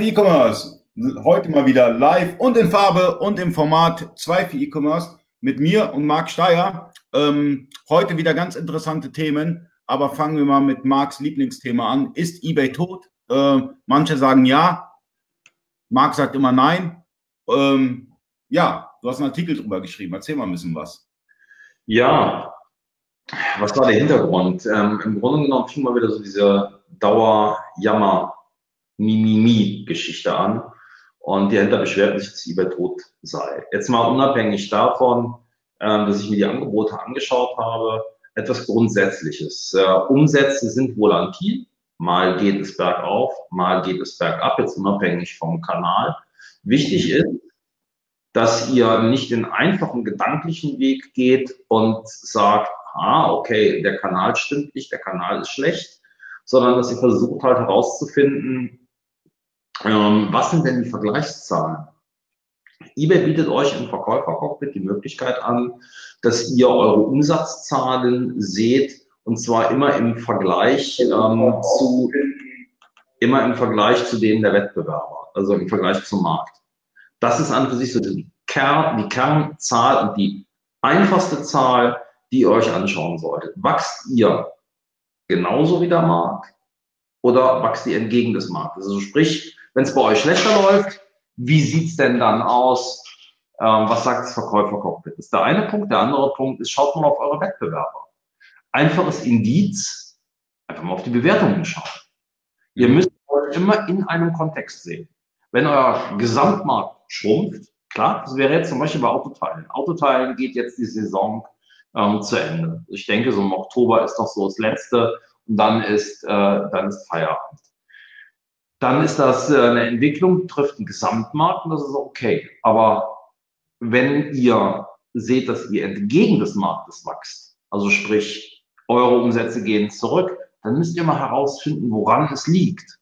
E-Commerce. Heute mal wieder live und in Farbe und im Format 2 für E-Commerce mit mir und Marc Steyer. Ähm, heute wieder ganz interessante Themen, aber fangen wir mal mit Marcs Lieblingsthema an. Ist eBay tot? Äh, manche sagen ja, Marc sagt immer nein. Ähm, ja, du hast einen Artikel drüber geschrieben. Erzähl mal ein bisschen was. Ja, was war der Hintergrund? Ähm, Im Grunde genommen fing mal wieder so diese Dauer-Jammer- Mimimi-Geschichte an. Und die Händler beschwerten sich, dass eBay tot sei. Jetzt mal unabhängig davon, ähm, dass ich mir die Angebote angeschaut habe, etwas Grundsätzliches. Äh, Umsätze sind volatil. Mal geht es bergauf, mal geht es bergab, jetzt unabhängig vom Kanal. Wichtig ist, dass ihr nicht den einfachen gedanklichen Weg geht und sagt, ah, okay, der Kanal stimmt nicht, der Kanal ist schlecht, sondern dass ihr versucht halt herauszufinden, ähm, was sind denn die Vergleichszahlen? eBay bietet euch im Verkäufercockpit die Möglichkeit an, dass ihr eure Umsatzzahlen seht und zwar immer im Vergleich ähm, zu immer im Vergleich zu denen der Wettbewerber, also im Vergleich zum Markt. Das ist an für sich so die, Kern, die Kernzahl und die einfachste Zahl, die ihr euch anschauen solltet. Wachst ihr genauso wie der Markt oder wachst ihr entgegen des Marktes? Also sprich, wenn es bei euch schlechter läuft, wie sieht's denn dann aus? Ähm, was sagt das Verkäufercockpit? Das ist der eine Punkt. Der andere Punkt ist, schaut mal auf eure Wettbewerber. Einfaches Indiz, einfach mal auf die Bewertungen schauen. Ihr müsst euch immer in einem Kontext sehen. Wenn euer Gesamtmarkt schrumpft, klar, das wäre jetzt zum Beispiel bei Autoteilen. Autoteilen geht jetzt die Saison ähm, zu Ende. Ich denke, so im Oktober ist doch so das letzte und dann ist, äh, dann ist Feierabend dann ist das äh, eine Entwicklung, trifft den Gesamtmarkt und das ist okay. Aber wenn ihr seht, dass ihr entgegen des Marktes wächst, also sprich, eure Umsätze gehen zurück, dann müsst ihr mal herausfinden, woran es liegt.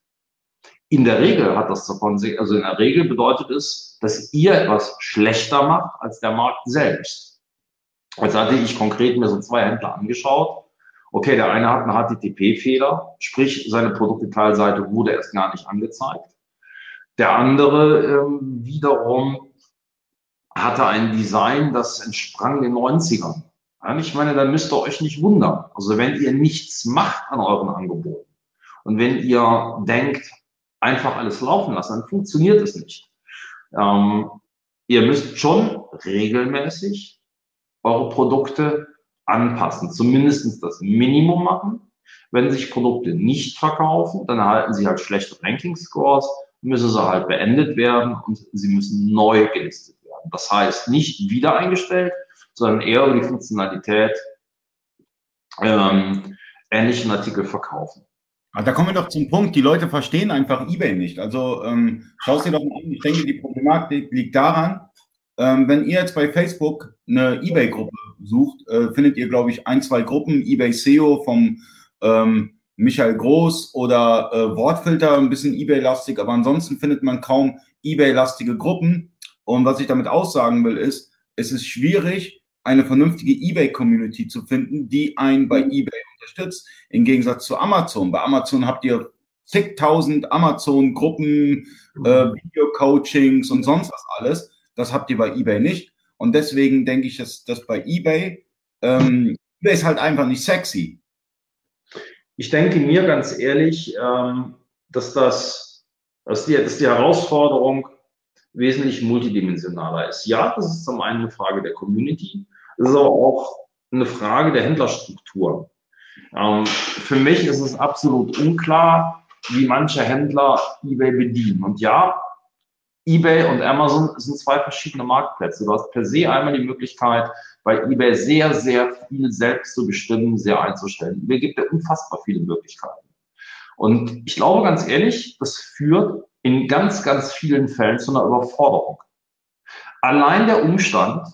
In der Regel hat das davon, also in der Regel bedeutet es, dass ihr etwas schlechter macht als der Markt selbst. Jetzt hatte ich konkret mir so zwei Händler angeschaut Okay, der eine hat einen HTTP-Fehler, sprich seine Produktdetailseite wurde erst gar nicht angezeigt. Der andere ähm, wiederum hatte ein Design, das entsprang den 90ern. Ja, ich meine, da müsst ihr euch nicht wundern. Also wenn ihr nichts macht an euren Angeboten und wenn ihr denkt, einfach alles laufen lassen, dann funktioniert es nicht. Ähm, ihr müsst schon regelmäßig eure Produkte anpassen, zumindest das Minimum machen. Wenn sich Produkte nicht verkaufen, dann erhalten sie halt schlechte Ranking-Scores, müssen sie halt beendet werden und sie müssen neu gelistet werden. Das heißt, nicht wieder eingestellt, sondern eher über die Funktionalität ähm, ähnlichen Artikel verkaufen. Da kommen wir doch zum Punkt, die Leute verstehen einfach eBay nicht. Also ähm, schau dir doch mal an, ich denke, die Problematik liegt daran, ähm, wenn ihr jetzt bei Facebook eine eBay-Gruppe sucht, äh, findet ihr, glaube ich, ein, zwei Gruppen, eBay SEO vom ähm, Michael Groß oder äh, Wortfilter, ein bisschen eBay-lastig, aber ansonsten findet man kaum eBay-lastige Gruppen. Und was ich damit aussagen will, ist, es ist schwierig, eine vernünftige eBay-Community zu finden, die einen bei eBay unterstützt. Im Gegensatz zu Amazon. Bei Amazon habt ihr zigtausend Amazon-Gruppen, äh, Video-Coachings und sonst was alles. Das habt ihr bei eBay nicht. Und deswegen denke ich, dass, dass bei eBay, ähm, eBay ist halt einfach nicht sexy. Ich denke mir ganz ehrlich, ähm, dass das, dass die, dass die Herausforderung wesentlich multidimensionaler ist. Ja, das ist zum einen eine Frage der Community, es ist aber auch eine Frage der Händlerstruktur. Ähm, für mich ist es absolut unklar, wie manche Händler eBay bedienen. Und ja, eBay und Amazon sind zwei verschiedene Marktplätze. Du hast per se einmal die Möglichkeit, bei eBay sehr, sehr viel selbst zu bestimmen, sehr einzustellen. eBay gibt dir unfassbar viele Möglichkeiten. Und ich glaube ganz ehrlich, das führt in ganz, ganz vielen Fällen zu einer Überforderung. Allein der Umstand,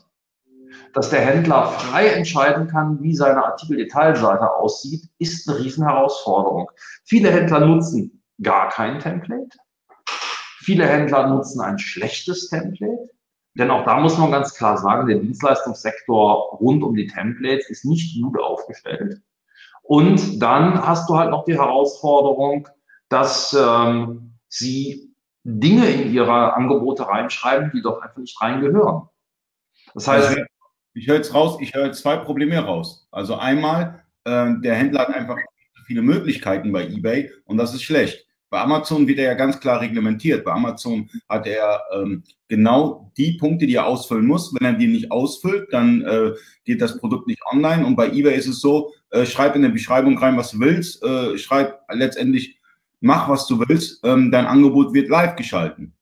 dass der Händler frei entscheiden kann, wie seine Artikeldetailseite aussieht, ist eine Riesenherausforderung. Viele Händler nutzen gar kein Template. Viele Händler nutzen ein schlechtes Template, denn auch da muss man ganz klar sagen, der Dienstleistungssektor rund um die Templates ist nicht gut aufgestellt. Und dann hast du halt noch die Herausforderung, dass ähm, sie Dinge in ihre Angebote reinschreiben, die doch einfach nicht reingehören. Das heißt, also, ich höre jetzt raus, ich höre zwei Probleme raus. Also einmal, äh, der Händler hat einfach viele Möglichkeiten bei eBay und das ist schlecht. Bei Amazon wird er ja ganz klar reglementiert. Bei Amazon hat er ähm, genau die Punkte, die er ausfüllen muss. Wenn er die nicht ausfüllt, dann äh, geht das Produkt nicht online. Und bei eBay ist es so, äh, schreib in der Beschreibung rein, was du willst. Äh, schreib letztendlich, mach, was du willst. Ähm, dein Angebot wird live geschalten.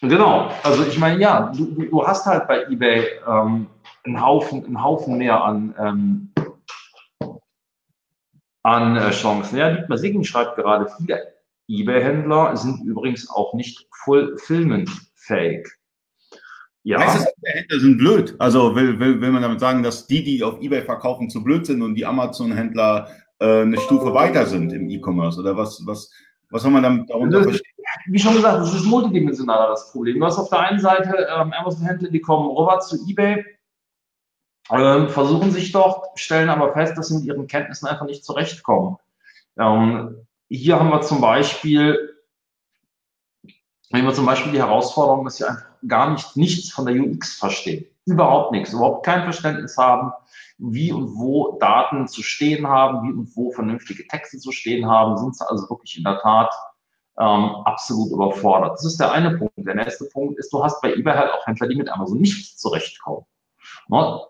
Genau. Also ich meine, ja, du, du hast halt bei eBay ähm, einen, Haufen, einen Haufen mehr an ähm, an äh, Chancen. Ja, Dietmar Siggen schreibt gerade, viele eBay-Händler sind übrigens auch nicht fulfillment-fähig. Ja. Das, die Händler sind blöd? Also will, will, will man damit sagen, dass die, die auf eBay verkaufen, zu blöd sind und die Amazon-Händler äh, eine Stufe weiter sind im E-Commerce? Oder was, was, was soll man damit darunter verstehen? Wie schon gesagt, das ist multidimensionaler das Problem. Du hast auf der einen Seite ähm, Amazon-Händler, die kommen rüber zu eBay, ähm, versuchen sich dort, stellen aber fest, dass sie mit ihren Kenntnissen einfach nicht zurechtkommen. Ähm, hier haben wir zum Beispiel, haben wir zum Beispiel die Herausforderung, dass sie einfach gar nicht nichts von der UX verstehen. Überhaupt nichts, überhaupt kein Verständnis haben, wie und wo Daten zu stehen haben, wie und wo vernünftige Texte zu stehen haben, sind sie also wirklich in der Tat ähm, absolut überfordert. Das ist der eine Punkt. Der nächste Punkt ist, du hast bei eBay halt auch Händler, die mit Amazon nicht zurechtkommen. Ne?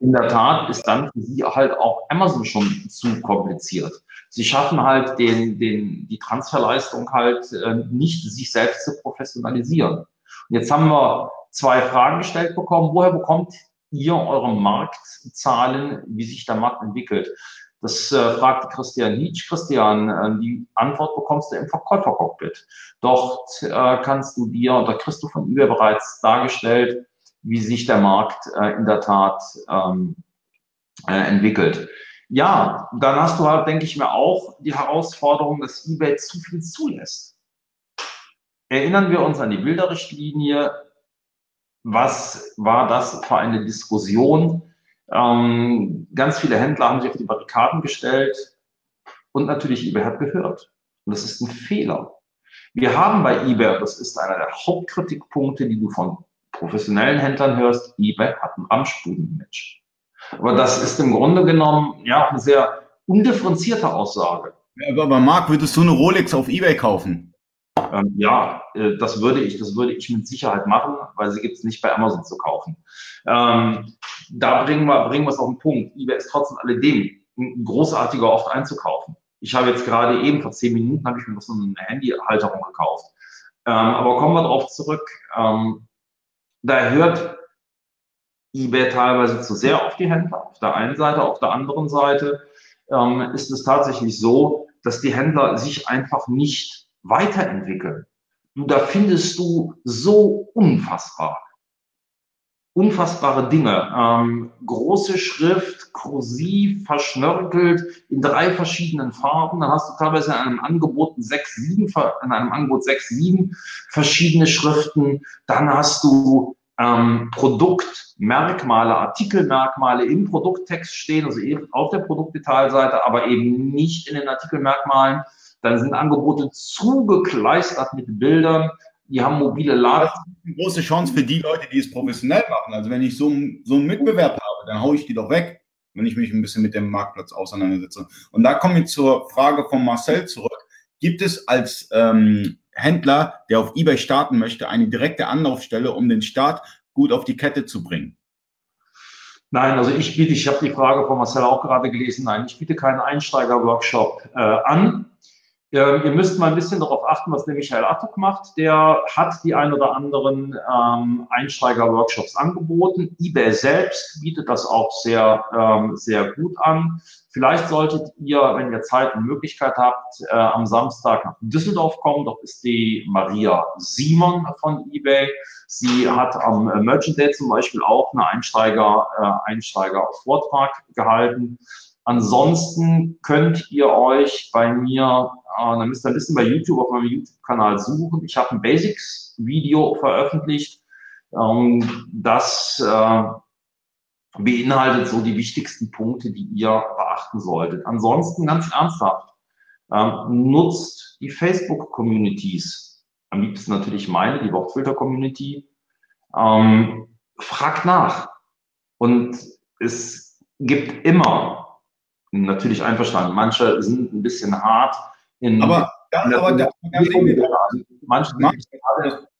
In der Tat ist dann für sie halt auch Amazon schon zu kompliziert. Sie schaffen halt den, den, die Transferleistung halt äh, nicht, sich selbst zu professionalisieren. Und jetzt haben wir zwei Fragen gestellt bekommen. Woher bekommt ihr eure Marktzahlen, wie sich der Markt entwickelt? Das äh, fragte Christian Nietzsch. Christian, äh, die Antwort bekommst du im Verkäufercockpit. Dort äh, kannst du dir, und da kriegst du von eBay bereits dargestellt, wie sich der Markt äh, in der Tat ähm, äh, entwickelt. Ja, dann hast du halt, denke ich mir, auch die Herausforderung, dass eBay zu viel zulässt. Erinnern wir uns an die Bilderrichtlinie. Was war das für eine Diskussion? Ähm, ganz viele Händler haben sich auf die Barrikaden gestellt und natürlich eBay hat gehört. Und das ist ein Fehler. Wir haben bei eBay, das ist einer der Hauptkritikpunkte, die du von professionellen Händlern hörst, eBay hat ein Ramschbuden-Image. Aber das ist im Grunde genommen ja eine sehr undifferenzierte Aussage. Aber, aber Marc, würdest du eine Rolex auf eBay kaufen? Ähm, ja, äh, das würde ich, das würde ich mit Sicherheit machen, weil sie gibt es nicht bei Amazon zu kaufen. Ähm, da bringen wir, bringen wir es auf den Punkt. eBay ist trotzdem alledem ein großartiger Ort einzukaufen. Ich habe jetzt gerade eben vor zehn Minuten habe ich mir noch so eine Handyhalterung gekauft. Ähm, aber kommen wir darauf zurück. Ähm, da hört eBay teilweise zu sehr auf die Händler. Auf der einen Seite, auf der anderen Seite ähm, ist es tatsächlich so, dass die Händler sich einfach nicht weiterentwickeln. Du, da findest du so unfassbar unfassbare Dinge. Ähm, große Schrift, kursiv, verschnörkelt, in drei verschiedenen Farben. Dann hast du teilweise in einem Angebot sechs, sieben, in einem Angebot sechs, sieben verschiedene Schriften. Dann hast du ähm, Produktmerkmale, Artikelmerkmale im Produkttext stehen, also eben auf der Produktdetailseite, aber eben nicht in den Artikelmerkmalen. Dann sind Angebote zugekleistert mit Bildern die haben mobile Laden. Das ist eine große Chance für die Leute, die es professionell machen. Also wenn ich so, so einen Mitbewerb habe, dann haue ich die doch weg, wenn ich mich ein bisschen mit dem Marktplatz auseinandersetze. Und da komme ich zur Frage von Marcel zurück. Gibt es als ähm, Händler, der auf eBay starten möchte, eine direkte Anlaufstelle, um den Start gut auf die Kette zu bringen? Nein, also ich biete, ich habe die Frage von Marcel auch gerade gelesen, nein, ich biete keinen Einsteiger-Workshop äh, an. Ähm, ihr müsst mal ein bisschen darauf achten, was der Michael Attuk macht. Der hat die ein oder anderen ähm, Einsteiger-Workshops angeboten. eBay selbst bietet das auch sehr, ähm, sehr gut an. Vielleicht solltet ihr, wenn ihr Zeit und Möglichkeit habt, äh, am Samstag nach Düsseldorf kommen. Dort ist die Maria Simon von eBay. Sie hat am Merchant Day zum Beispiel auch eine Einsteiger, äh, Einsteiger-Vortrag gehalten. Ansonsten könnt ihr euch bei mir äh, dann müsst ihr ein bisschen bei YouTube auf meinem YouTube-Kanal suchen. Ich habe ein Basics-Video veröffentlicht. Ähm, das äh, beinhaltet so die wichtigsten Punkte, die ihr beachten solltet. Ansonsten ganz ernsthaft, ähm, nutzt die Facebook-Communities, am liebsten natürlich meine, die Wortfilter-Community, ähm, fragt nach. Und es gibt immer, natürlich einverstanden, manche sind ein bisschen hart in. Aber, ja, aber da, da sehen wir doch. Manche sind Marc,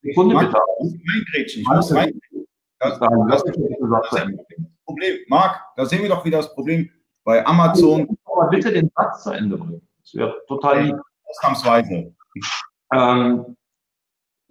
Sekunde bitte. Ich muss reingrätschen. Das, das, das, das, das Problem. Marc, da sehen wir doch wieder das Problem bei Amazon. Aber bitte den Satz zu Ende bringen. Das wäre total lieb. Ausnahmsweise. Ähm,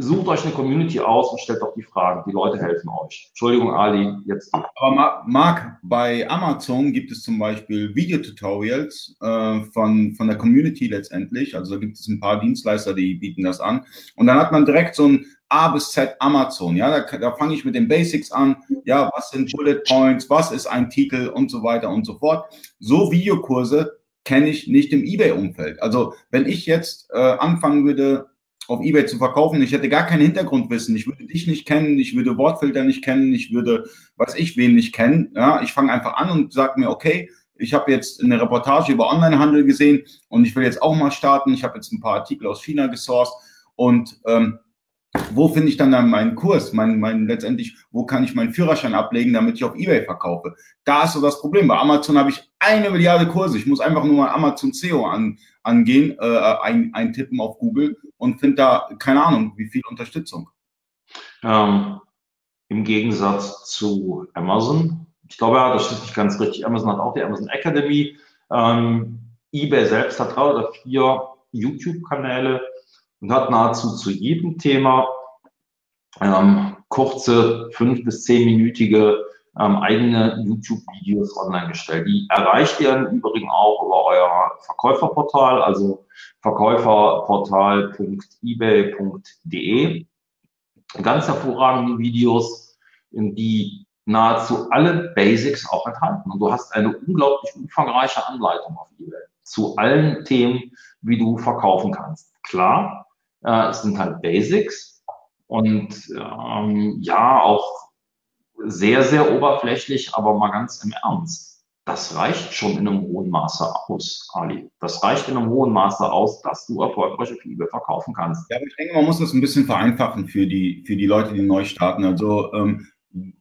sucht euch eine Community aus und stellt doch die Fragen. Die Leute helfen euch. Entschuldigung, Ali, jetzt. Aber Marc, bei Amazon gibt es zum Beispiel Videotutorials äh, von, von der Community letztendlich. Also da gibt es ein paar Dienstleister, die bieten das an. Und dann hat man direkt so ein A bis Z Amazon. Ja, da, da fange ich mit den Basics an. Ja, was sind Bullet Points? Was ist ein Titel und so weiter und so fort. So Videokurse kenne ich nicht im eBay-Umfeld. Also wenn ich jetzt äh, anfangen würde, auf eBay zu verkaufen. Ich hätte gar kein Hintergrundwissen. Ich würde dich nicht kennen, ich würde Wortfilter nicht kennen, ich würde, weiß ich, wen nicht kennen. Ja, ich fange einfach an und sage mir, okay, ich habe jetzt eine Reportage über Onlinehandel gesehen und ich will jetzt auch mal starten. Ich habe jetzt ein paar Artikel aus China gesourced und ähm, wo finde ich dann, dann meinen Kurs, mein, mein, letztendlich, wo kann ich meinen Führerschein ablegen, damit ich auf Ebay verkaufe? Da ist so das Problem. Bei Amazon habe ich eine Milliarde Kurse. Ich muss einfach nur mal Amazon SEO an, angehen, äh, ein, eintippen auf Google und finde da, keine Ahnung, wie viel Unterstützung. Ähm, Im Gegensatz zu Amazon, ich glaube, ja, das ist nicht ganz richtig. Amazon hat auch die Amazon Academy. Ähm, eBay selbst hat drei oder vier YouTube-Kanäle und hat nahezu zu jedem Thema ähm, kurze, fünf- bis zehnminütige ähm, eigene YouTube-Videos online gestellt. Die erreicht ihr im Übrigen auch über euer Verkäuferportal, also verkäuferportal.ebay.de. Ganz hervorragende Videos, in die nahezu alle Basics auch enthalten. Und du hast eine unglaublich umfangreiche Anleitung auf eBay zu allen Themen, wie du verkaufen kannst. Klar, äh, es sind halt Basics und ähm, ja, auch sehr, sehr oberflächlich, aber mal ganz im Ernst. Das reicht schon in einem hohen Maße aus, Ali. Das reicht in einem hohen Maße aus, dass du erfolgreiche Fliege verkaufen kannst. Ja, ich denke, man muss das ein bisschen vereinfachen für die, für die Leute, die neu starten. Also, ähm,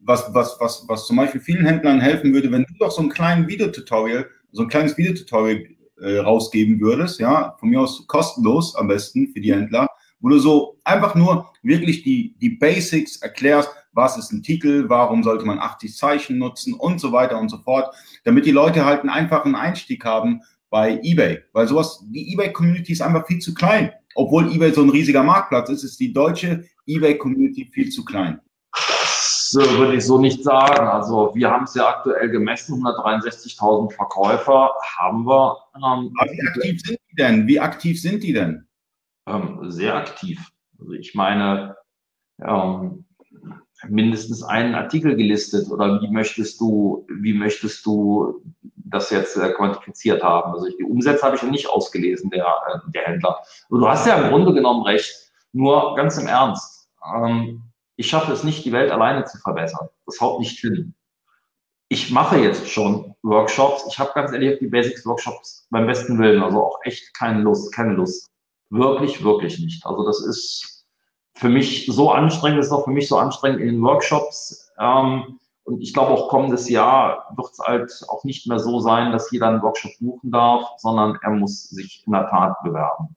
was, was, was, was zum Beispiel vielen Händlern helfen würde, wenn du doch so ein kleines Videotutorial, so ein kleines Videotutorial äh, rausgeben würdest, ja, von mir aus kostenlos am besten für die Händler, wo du so einfach nur wirklich die, die Basics erklärst, was ist ein Titel, warum sollte man 80 Zeichen nutzen und so weiter und so fort, damit die Leute halt einen einfachen Einstieg haben bei eBay, weil sowas, die eBay-Community ist einfach viel zu klein. Obwohl eBay so ein riesiger Marktplatz ist, ist die deutsche eBay-Community viel zu klein. Das würde ich so nicht sagen. Also wir haben es ja aktuell gemessen, 163.000 Verkäufer haben wir. Ähm, wie aktiv sind die denn? Wie aktiv sind die denn? Ähm, sehr aktiv. Also ich meine, ähm, mindestens einen Artikel gelistet oder wie möchtest du, wie möchtest du das jetzt äh, quantifiziert haben? Also die Umsätze habe ich noch nicht ausgelesen, der, äh, der Händler. Und du hast ja im Grunde genommen recht. Nur ganz im Ernst. Ähm, ich schaffe es nicht, die Welt alleine zu verbessern. Das haut nicht hin. Ich mache jetzt schon Workshops. Ich habe ganz ehrlich die Basics Workshops beim besten Willen. Also auch echt keine Lust, keine Lust. Wirklich, wirklich nicht. Also das ist, für mich so anstrengend, ist auch für mich so anstrengend in den Workshops. Ähm, und ich glaube, auch kommendes Jahr wird es halt auch nicht mehr so sein, dass jeder einen Workshop buchen darf, sondern er muss sich in der Tat bewerben.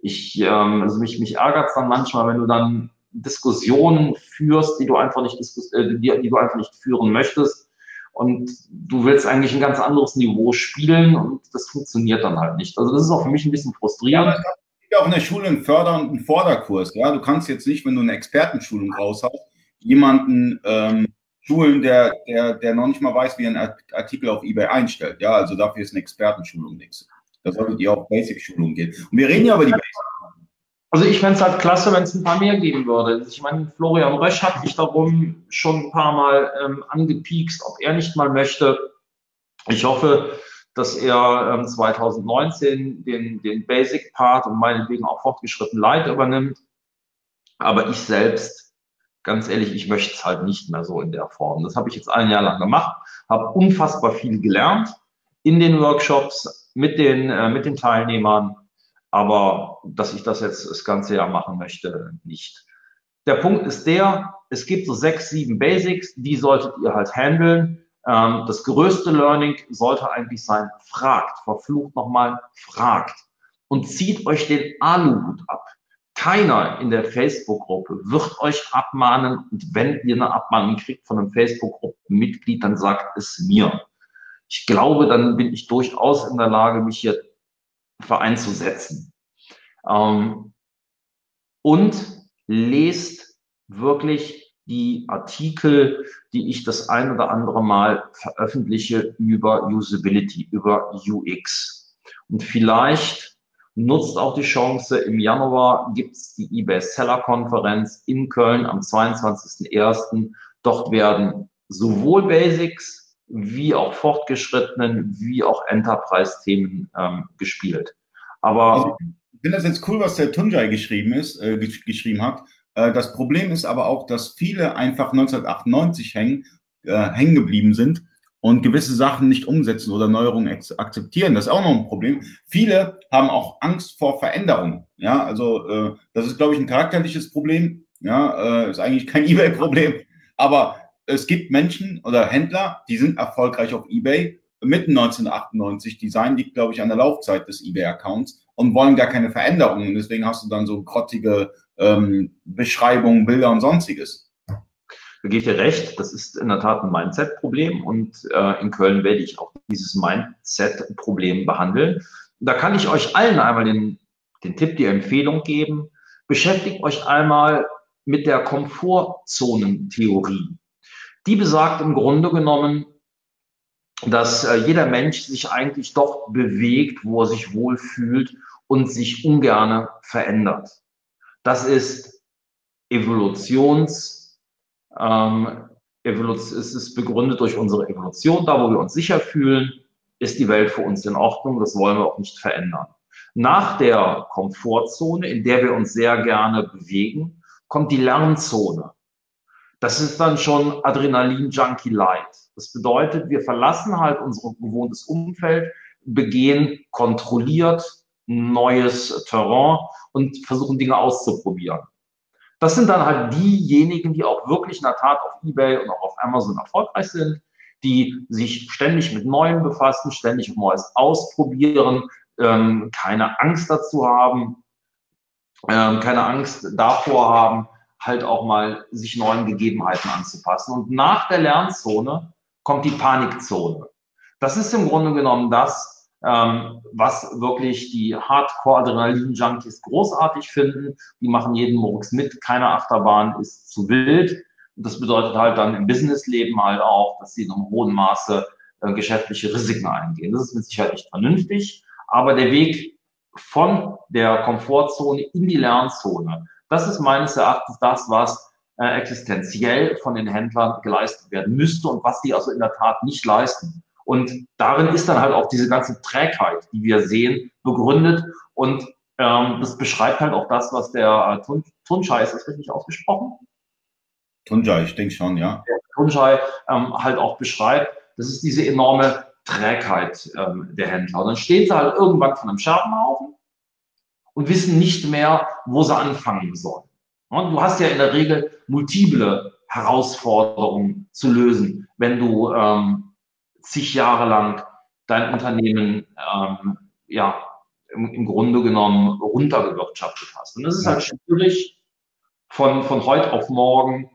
Ich, ähm, also mich, mich ärgert es dann manchmal, wenn du dann Diskussionen führst, die du einfach nicht, äh, die, die du einfach nicht führen möchtest. Und du willst eigentlich ein ganz anderes Niveau spielen und das funktioniert dann halt nicht. Also das ist auch für mich ein bisschen frustrierend. Ja, auch in der Schule einen Förder- und einen Vorderkurs. Ja? Du kannst jetzt nicht, wenn du eine Expertenschulung raus hast, jemanden ähm, schulen, der, der, der noch nicht mal weiß, wie ein Artikel auf Ebay einstellt. Ja, also dafür ist eine Expertenschulung nichts. Da solltet ihr auch Basic-Schulung gehen. Und wir reden ja über die Basic. Also ich fände es halt klasse, wenn es ein paar mehr geben würde. Ich meine, Florian Rösch hat mich darum schon ein paar Mal ähm, angepiekst, ob er nicht mal möchte. Ich hoffe, dass er ähm, 2019 den, den Basic Part und meinetwegen auch fortgeschritten Light übernimmt. Aber ich selbst, ganz ehrlich, ich möchte es halt nicht mehr so in der Form. Das habe ich jetzt ein Jahr lang gemacht, habe unfassbar viel gelernt in den Workshops mit den, äh, mit den Teilnehmern. Aber dass ich das jetzt das ganze Jahr machen möchte, nicht. Der Punkt ist der, es gibt so sechs, sieben Basics, die solltet ihr halt handeln. Ähm, das größte Learning sollte eigentlich sein, fragt, verflucht nochmal, fragt und zieht euch den Aluhut ab. Keiner in der Facebook-Gruppe wird euch abmahnen und wenn ihr eine Abmahnung kriegt von einem Facebook-Gruppenmitglied, dann sagt es mir. Ich glaube, dann bin ich durchaus in der Lage, mich hier vereinzusetzen. Ähm, und lest wirklich die Artikel, die ich das ein oder andere Mal veröffentliche über Usability, über UX. Und vielleicht nutzt auch die Chance, im Januar gibt es die eBay Seller Konferenz in Köln am 22.01. Dort werden sowohl Basics wie auch fortgeschrittenen, wie auch Enterprise-Themen ähm, gespielt. Aber ich finde das jetzt cool, was der Tunjai geschrieben ist, äh, geschrieben hat. Äh, das Problem ist aber auch, dass viele einfach 1998 hängen, äh, hängen geblieben sind und gewisse Sachen nicht umsetzen oder Neuerungen akzeptieren. Das ist auch noch ein Problem. Viele haben auch Angst vor Veränderung. Ja, also äh, das ist, glaube ich, ein charakterliches Problem. Ja, äh, ist eigentlich kein eBay-Problem. Aber es gibt Menschen oder Händler, die sind erfolgreich auf eBay. Mitten 1998 Design liegt, glaube ich, an der Laufzeit des eBay-Accounts und wollen gar keine Veränderungen. Deswegen hast du dann so grottige ähm, Beschreibungen, Bilder und sonstiges. Da geht ihr recht, das ist in der Tat ein Mindset-Problem und äh, in Köln werde ich auch dieses Mindset-Problem behandeln. Da kann ich euch allen einmal den, den Tipp, die Empfehlung geben. Beschäftigt euch einmal mit der Komfortzonentheorie. Die besagt im Grunde genommen, dass äh, jeder Mensch sich eigentlich doch bewegt, wo er sich wohlfühlt und sich ungerne verändert. Das ist Evolutions ähm, Evolution, es ist begründet durch unsere Evolution. Da, wo wir uns sicher fühlen, ist die Welt für uns in Ordnung. Das wollen wir auch nicht verändern. Nach der Komfortzone, in der wir uns sehr gerne bewegen, kommt die Lernzone. Das ist dann schon Adrenalin-Junkie Light. Das bedeutet, wir verlassen halt unser gewohntes Umfeld, begehen kontrolliert neues Terrain und versuchen Dinge auszuprobieren. Das sind dann halt diejenigen, die auch wirklich in der Tat auf eBay und auch auf Amazon erfolgreich sind, die sich ständig mit Neuem befassen, ständig Neues ausprobieren, ähm, keine Angst dazu haben, ähm, keine Angst davor haben, halt auch mal sich neuen Gegebenheiten anzupassen. Und nach der Lernzone kommt die Panikzone. Das ist im Grunde genommen das, ähm, was wirklich die Hardcore-Adrenalin-Junkies großartig finden. Die machen jeden Murks mit, keine Achterbahn ist zu wild. Und das bedeutet halt dann im Businessleben halt auch, dass sie in einem hohen Maße äh, geschäftliche Risiken eingehen. Das ist mit Sicherheit nicht vernünftig, aber der Weg von der Komfortzone in die Lernzone, das ist meines Erachtens das, was äh, existenziell von den Händlern geleistet werden müsste und was die also in der Tat nicht leisten. Und darin ist dann halt auch diese ganze Trägheit, die wir sehen, begründet. Und ähm, das beschreibt halt auch das, was der äh, Tun Tunschei, ist das richtig ausgesprochen? Tunschei, ich denke schon, ja. Der Tunschei ähm, halt auch beschreibt. Das ist diese enorme Trägheit ähm, der Händler. Und dann stehen sie halt irgendwann von einem Scherbenhaufen und wissen nicht mehr, wo sie anfangen sollen. Und du hast ja in der Regel multiple Herausforderungen zu lösen, wenn du ähm, zig Jahre lang dein Unternehmen ähm, ja im, im Grunde genommen runtergewirtschaftet hast. Und es ist halt schwierig, von, von heute auf morgen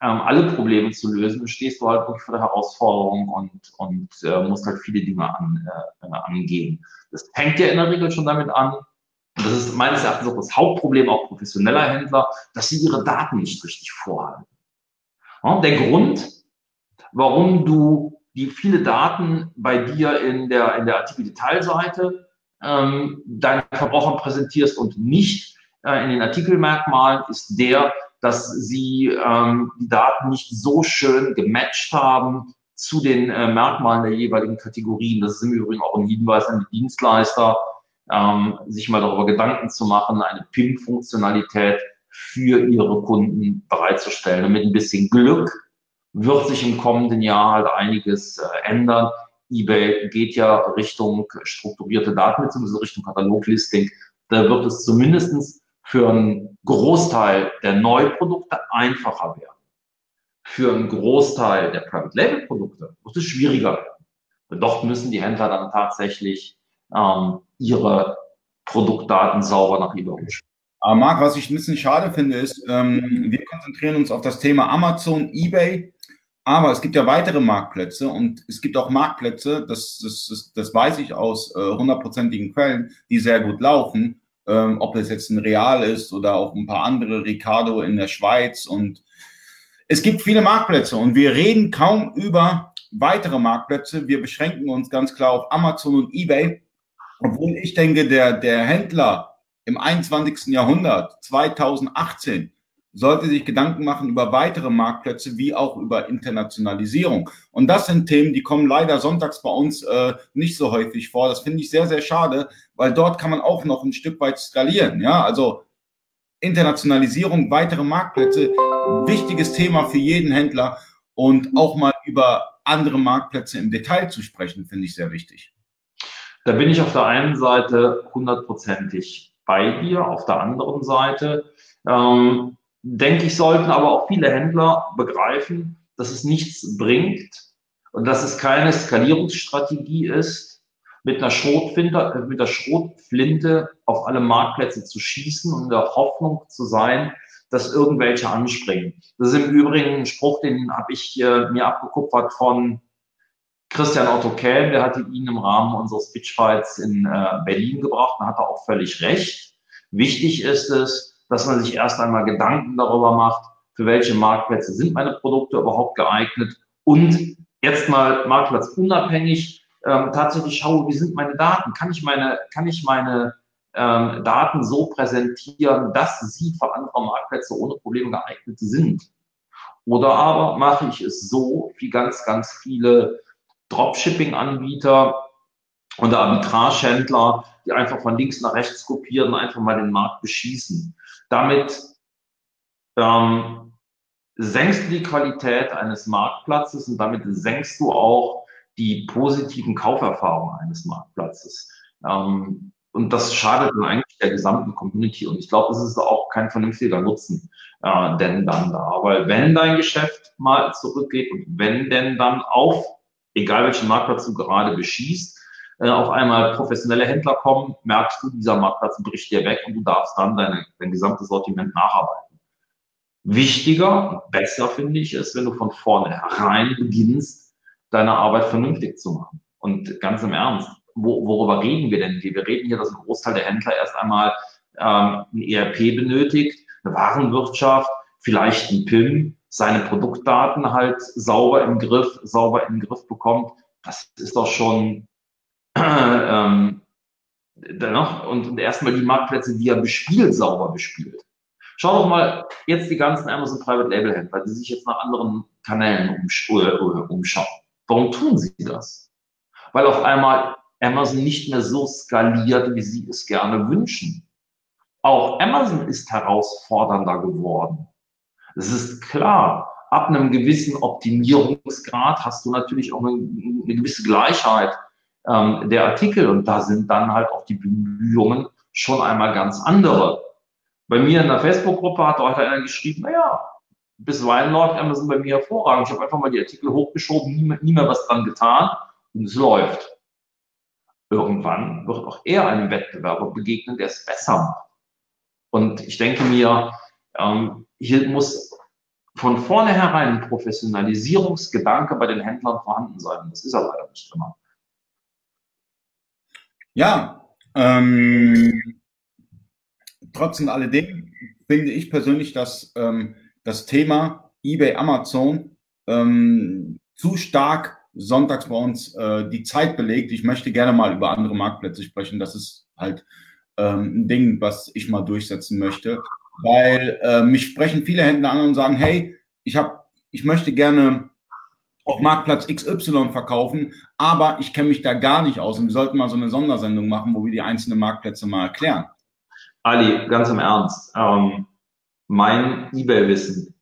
ähm, alle Probleme zu lösen. Du stehst du halt wirklich vor der Herausforderung und, und äh, musst halt viele Dinge an, äh, angehen. Das fängt ja in der Regel schon damit an, und das ist meines Erachtens auch das Hauptproblem auch professioneller Händler, dass sie ihre Daten nicht richtig vorhalten. Ja, der Grund, warum du die viele Daten bei dir in der, in der Artikel-Detailseite ähm, deinen Verbrauchern präsentierst und nicht äh, in den Artikelmerkmalen, ist der, dass sie ähm, die Daten nicht so schön gematcht haben zu den äh, Merkmalen der jeweiligen Kategorien. Das ist im Übrigen auch ein Hinweis an die Dienstleister, ähm, sich mal darüber Gedanken zu machen, eine PIM-Funktionalität für ihre Kunden bereitzustellen. Und mit ein bisschen Glück wird sich im kommenden Jahr halt einiges äh, ändern. eBay geht ja Richtung strukturierte Daten bzw. Richtung Kataloglisting. da wird es zumindest für einen Großteil der Neuprodukte einfacher werden. Für einen Großteil der Private Label Produkte wird es schwieriger werden. Und dort müssen die Händler dann tatsächlich ähm, ihre Produktdaten sauber nach eBay umspielen. Aber Marc, was ich ein bisschen schade finde, ist, ähm, wir konzentrieren uns auf das Thema Amazon, eBay, aber es gibt ja weitere Marktplätze und es gibt auch Marktplätze, das, das, das, das weiß ich aus äh, hundertprozentigen äh, Quellen, die sehr gut laufen, ähm, ob es jetzt ein Real ist oder auch ein paar andere, Ricardo in der Schweiz und es gibt viele Marktplätze und wir reden kaum über weitere Marktplätze. Wir beschränken uns ganz klar auf Amazon und eBay, obwohl ich denke, der, der Händler im 21. Jahrhundert, 2018, sollte sich Gedanken machen über weitere Marktplätze wie auch über Internationalisierung. Und das sind Themen, die kommen leider sonntags bei uns äh, nicht so häufig vor. Das finde ich sehr, sehr schade, weil dort kann man auch noch ein Stück weit skalieren. Ja, also Internationalisierung, weitere Marktplätze, wichtiges Thema für jeden Händler und auch mal über andere Marktplätze im Detail zu sprechen, finde ich sehr wichtig. Da bin ich auf der einen Seite hundertprozentig bei dir. Auf der anderen Seite ähm, denke ich, sollten aber auch viele Händler begreifen, dass es nichts bringt und dass es keine Skalierungsstrategie ist, mit einer Schrotflinte, mit der Schrotflinte auf alle Marktplätze zu schießen und in der Hoffnung zu sein, dass irgendwelche anspringen. Das ist im Übrigen ein Spruch, den habe ich äh, mir abgekupfert von Christian Otto Kelm, der hatte ihn im Rahmen unseres Pitchfights in äh, Berlin gebracht und hatte auch völlig recht. Wichtig ist es, dass man sich erst einmal Gedanken darüber macht, für welche Marktplätze sind meine Produkte überhaupt geeignet und jetzt mal marktplatzunabhängig ähm, tatsächlich schaue, wie sind meine Daten? Kann ich meine, kann ich meine ähm, Daten so präsentieren, dass sie für andere Marktplätze ohne Probleme geeignet sind? Oder aber mache ich es so, wie ganz, ganz viele Dropshipping-Anbieter und Arbitragehändler, die einfach von links nach rechts kopieren, einfach mal den Markt beschießen. Damit ähm, senkst du die Qualität eines Marktplatzes und damit senkst du auch die positiven Kauferfahrungen eines Marktplatzes. Ähm, und das schadet dann eigentlich der gesamten Community. Und ich glaube, das ist auch kein vernünftiger Nutzen äh, denn dann da. Weil wenn dein Geschäft mal zurückgeht und wenn denn dann auf egal welchen Marktplatz du gerade beschießt, äh, auf einmal professionelle Händler kommen, merkst du, dieser Marktplatz bricht dir weg und du darfst dann deine, dein gesamtes Sortiment nacharbeiten. Wichtiger und besser finde ich es, wenn du von vornherein beginnst, deine Arbeit vernünftig zu machen. Und ganz im Ernst, wo, worüber reden wir denn hier? Wir reden hier, dass ein Großteil der Händler erst einmal ähm, ein ERP benötigt, eine Warenwirtschaft, vielleicht ein PIM, seine Produktdaten halt sauber im Griff, sauber im Griff bekommt, das ist doch schon ähm, dennoch und erstmal die Marktplätze, die er bespielt, sauber bespielt. Schau doch mal jetzt die ganzen Amazon Private Label Händler, die sich jetzt nach anderen Kanälen äh, umschauen. Warum tun sie das? Weil auf einmal Amazon nicht mehr so skaliert, wie sie es gerne wünschen. Auch Amazon ist herausfordernder geworden. Es ist klar, ab einem gewissen Optimierungsgrad hast du natürlich auch eine, eine gewisse Gleichheit ähm, der Artikel und da sind dann halt auch die Bemühungen schon einmal ganz andere. Bei mir in der Facebook-Gruppe hat heute einer geschrieben, naja, bisweilen läuft Amazon bei mir hervorragend. Ich habe einfach mal die Artikel hochgeschoben, nie mehr, nie mehr was dran getan und es läuft. Irgendwann wird auch er einem Wettbewerber begegnen, der es besser macht. Und ich denke mir, ähm, hier muss von vornherein ein Professionalisierungsgedanke bei den Händlern vorhanden sein. Das ist er leider nicht immer. Ja, ähm, trotzdem alledem finde ich persönlich, dass ähm, das Thema eBay, Amazon ähm, zu stark sonntags bei uns äh, die Zeit belegt. Ich möchte gerne mal über andere Marktplätze sprechen. Das ist halt ähm, ein Ding, was ich mal durchsetzen möchte weil äh, mich sprechen viele Händler an und sagen, hey, ich habe, ich möchte gerne auf Marktplatz XY verkaufen, aber ich kenne mich da gar nicht aus und wir sollten mal so eine Sondersendung machen, wo wir die einzelnen Marktplätze mal erklären. Ali, ganz im Ernst, ähm, mein eBay-Wissen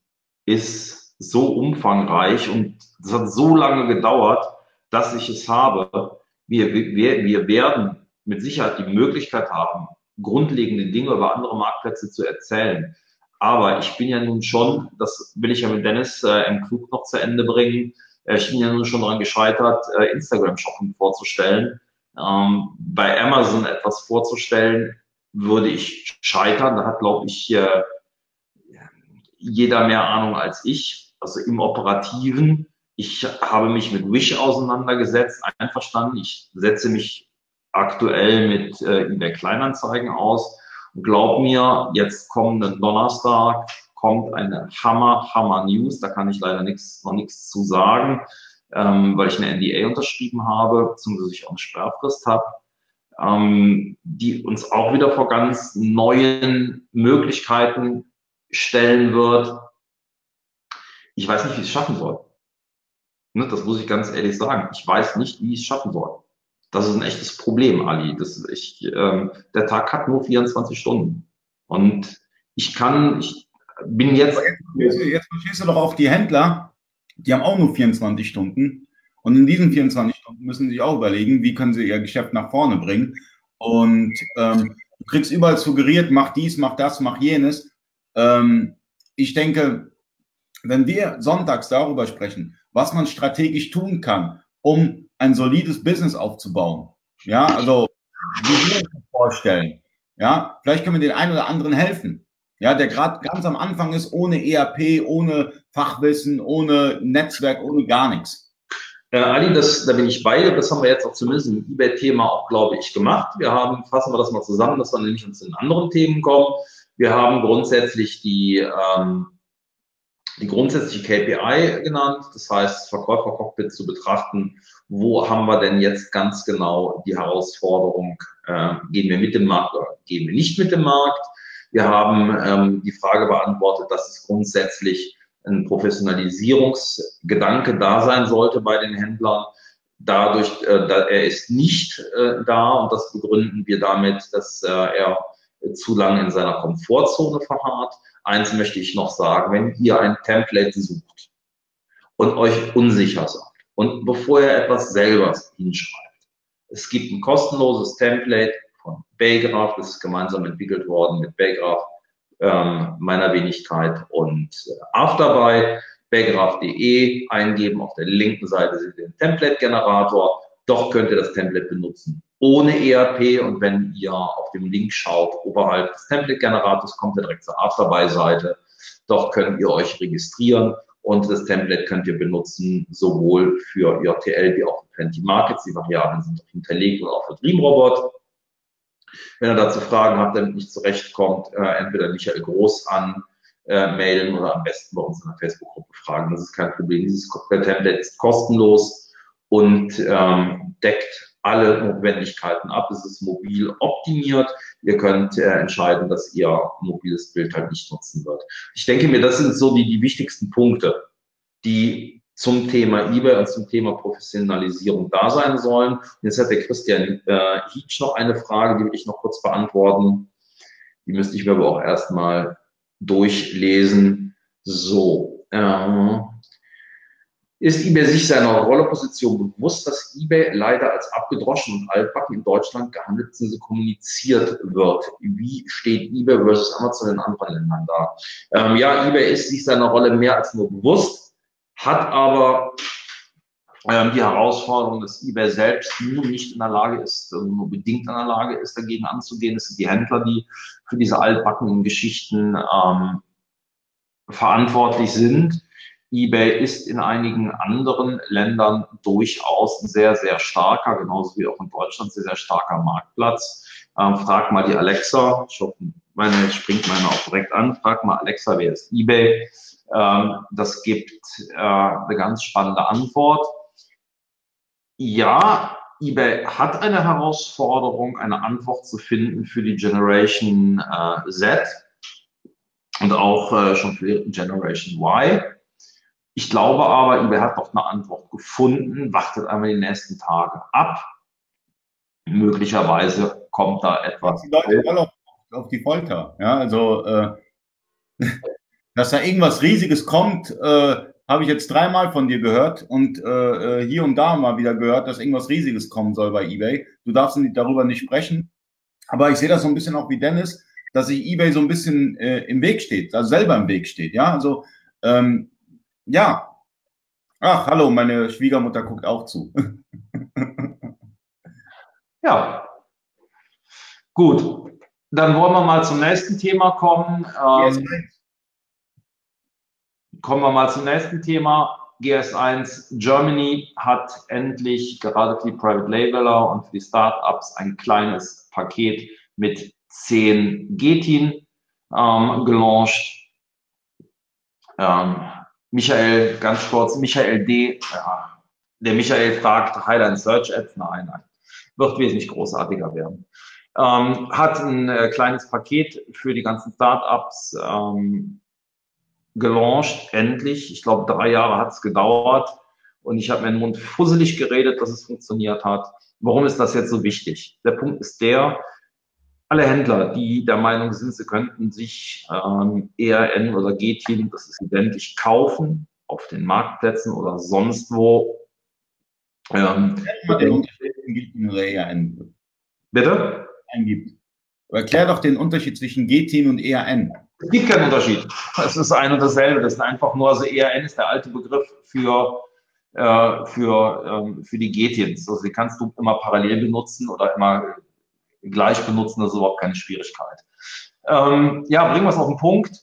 ist so umfangreich und es hat so lange gedauert, dass ich es habe. Wir, wir, wir werden mit Sicherheit die Möglichkeit haben, grundlegende Dinge über andere Marktplätze zu erzählen. Aber ich bin ja nun schon, das will ich ja mit Dennis äh, im Klug noch zu Ende bringen, äh, ich bin ja nun schon daran gescheitert, äh, Instagram-Shopping vorzustellen. Ähm, bei Amazon etwas vorzustellen, würde ich scheitern. Da hat, glaube ich, äh, jeder mehr Ahnung als ich. Also im Operativen. Ich habe mich mit Wish auseinandergesetzt, einverstanden. Ich setze mich aktuell mit äh, eBay Kleinanzeigen aus. Und glaub mir, jetzt kommenden Donnerstag kommt eine Hammer, Hammer News. Da kann ich leider nichts, noch nichts zu sagen, ähm, weil ich eine NDA unterschrieben habe, beziehungsweise ich auch eine Sperrfrist habe, ähm, die uns auch wieder vor ganz neuen Möglichkeiten stellen wird. Ich weiß nicht, wie ich es schaffen soll. Ne, das muss ich ganz ehrlich sagen. Ich weiß nicht, wie ich es schaffen soll. Das ist ein echtes Problem, Ali. Das ist, ich, ähm, der Tag hat nur 24 Stunden. Und ich kann, ich bin jetzt. Jetzt, jetzt verstehst du doch auch die Händler, die haben auch nur 24 Stunden. Und in diesen 24 Stunden müssen sie sich auch überlegen, wie können sie ihr Geschäft nach vorne bringen. Und ähm, du kriegst überall suggeriert, mach dies, mach das, mach jenes. Ähm, ich denke, wenn wir sonntags darüber sprechen, was man strategisch tun kann, um ein solides Business aufzubauen, ja, also wie wir uns vorstellen, ja, vielleicht können wir den einen oder anderen helfen, ja, der gerade ganz am Anfang ist, ohne ERP, ohne Fachwissen, ohne Netzwerk, ohne gar nichts. Äh, Ali, das, da bin ich bei. Das haben wir jetzt auch zumindest im eBay-Thema auch, glaube ich, gemacht. Wir haben, fassen wir das mal zusammen, dass wir nämlich uns in anderen Themen kommen. Wir haben grundsätzlich die, ähm, die grundsätzliche KPI genannt, das heißt Verkäufercockpit zu betrachten, wo haben wir denn jetzt ganz genau die Herausforderung, äh, gehen wir mit dem Markt oder gehen wir nicht mit dem Markt. Wir haben ähm, die Frage beantwortet, dass es grundsätzlich ein Professionalisierungsgedanke da sein sollte bei den Händlern. Dadurch, äh, da, er ist nicht äh, da und das begründen wir damit, dass äh, er zu lange in seiner Komfortzone verharrt. Eins möchte ich noch sagen, wenn ihr ein Template sucht und euch unsicher seid und bevor ihr etwas selber hinschreibt, es gibt ein kostenloses Template von Baygraph, das ist gemeinsam entwickelt worden mit Baygraph, ähm, meiner Wenigkeit und äh, Afterbuy, baygraph.de eingeben, auf der linken Seite seht ihr den Template-Generator, doch könnt ihr das Template benutzen ohne ERP und wenn ihr auf dem Link schaut, oberhalb des Template-Generators kommt ihr direkt zur Afterbuy-Seite. Dort könnt ihr euch registrieren und das Template könnt ihr benutzen, sowohl für JTL wie auch für Plenty Markets. Die Variablen sind auch hinterlegt oder auch für Dreamrobot. Wenn ihr dazu Fragen habt, damit nicht zurechtkommt, äh, entweder Michael Groß an, äh, mailen oder am besten bei uns in der Facebook-Gruppe fragen. Das ist kein Problem. Dieses Template ist kostenlos und ähm, deckt alle Notwendigkeiten ab. Es ist mobil optimiert. Ihr könnt äh, entscheiden, dass ihr mobiles Bild halt nicht nutzen wird. Ich denke mir, das sind so die, die wichtigsten Punkte, die zum Thema eBay und zum Thema Professionalisierung da sein sollen. Und jetzt hat der Christian äh, Hietsch noch eine Frage, die will ich noch kurz beantworten. Die müsste ich mir aber auch erstmal durchlesen. So, äh, ist eBay sich seiner Rolleposition bewusst, dass eBay leider als abgedroschen und altbacken in Deutschland gehandelt bzw. kommuniziert wird? Wie steht eBay versus Amazon in anderen Ländern da? Ähm, ja, eBay ist sich seiner Rolle mehr als nur bewusst, hat aber ähm, die Herausforderung, dass eBay selbst nur nicht in der Lage ist, äh, nur bedingt in der Lage ist, dagegen anzugehen. Es sind die Händler, die für diese altbackenen Geschichten ähm, verantwortlich sind eBay ist in einigen anderen Ländern durchaus ein sehr, sehr starker, genauso wie auch in Deutschland, sehr, sehr starker Marktplatz. Ähm, frag mal die Alexa, ich hoffe, meine, springt meine auch direkt an, frag mal Alexa, wer ist eBay? Ähm, das gibt äh, eine ganz spannende Antwort. Ja, eBay hat eine Herausforderung, eine Antwort zu finden für die Generation äh, Z und auch äh, schon für Generation Y. Ich glaube aber, eBay hat doch eine Antwort gefunden, wartet einmal die nächsten Tage ab. Möglicherweise kommt da etwas. Die Leute wollen auf, auf die Folter. Ja, also, äh, dass da irgendwas Riesiges kommt, äh, habe ich jetzt dreimal von dir gehört und äh, äh, hier und da mal wieder gehört, dass irgendwas Riesiges kommen soll bei eBay. Du darfst darüber nicht sprechen. Aber ich sehe das so ein bisschen auch wie Dennis, dass sich eBay so ein bisschen äh, im Weg steht, also selber im Weg steht. Ja, also ähm, ja. Ach, hallo, meine Schwiegermutter guckt auch zu. ja. Gut. Dann wollen wir mal zum nächsten Thema kommen. Ähm, kommen wir mal zum nächsten Thema. GS1 Germany hat endlich gerade für die Private Labeler und für die Startups ein kleines Paket mit 10 Getin ähm, gelauncht. Ähm, Michael, ganz kurz, Michael D. Ja, der Michael fragt, Highline Search Ads? Nein, nein. Wird wesentlich großartiger werden. Ähm, hat ein äh, kleines Paket für die ganzen Startups ähm, gelauncht, endlich. Ich glaube, drei Jahre hat es gedauert und ich habe meinen Mund fusselig geredet, dass es funktioniert hat. Warum ist das jetzt so wichtig? Der Punkt ist der, alle Händler, die der Meinung sind, sie könnten sich ähm, ERN oder G-Team, das ist identisch, kaufen auf den Marktplätzen oder sonst wo. Ähm, den Unterschied oder ERN. Bitte? Eingibt. Erklär doch den Unterschied zwischen G-Team und ERN. Es gibt keinen Unterschied. Es ist ein und dasselbe. Das ist einfach nur, also ERN ist der alte Begriff für, äh, für, ähm, für die G-Teams. Also die kannst du immer parallel benutzen oder immer gleich benutzen, das ist überhaupt keine Schwierigkeit. Ähm, ja, bringen wir es auf den Punkt.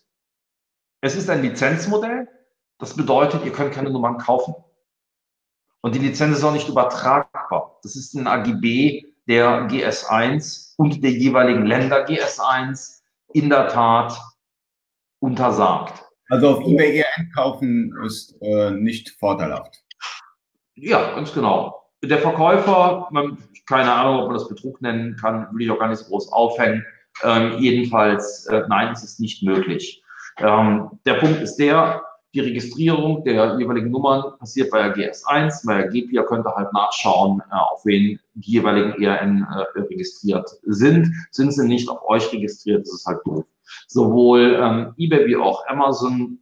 Es ist ein Lizenzmodell. Das bedeutet, ihr könnt keine Nummern kaufen. Und die Lizenz ist auch nicht übertragbar. Das ist ein AGB der GS1 und der jeweiligen Länder GS1 in der Tat untersagt. Also auf eBay eher einkaufen ist äh, nicht vorteilhaft. Ja, ganz genau. Der Verkäufer, man, keine Ahnung, ob man das Betrug nennen kann, will ich auch gar nicht so groß aufhängen. Ähm, jedenfalls, äh, nein, es ist nicht möglich. Ähm, der Punkt ist der, die Registrierung der jeweiligen Nummern passiert bei der GS1, bei der GPIA könnt ihr halt nachschauen, äh, auf wen die jeweiligen ERN äh, registriert sind. Sind sie nicht auf euch registriert, ist halt doof. Sowohl ähm, eBay wie auch Amazon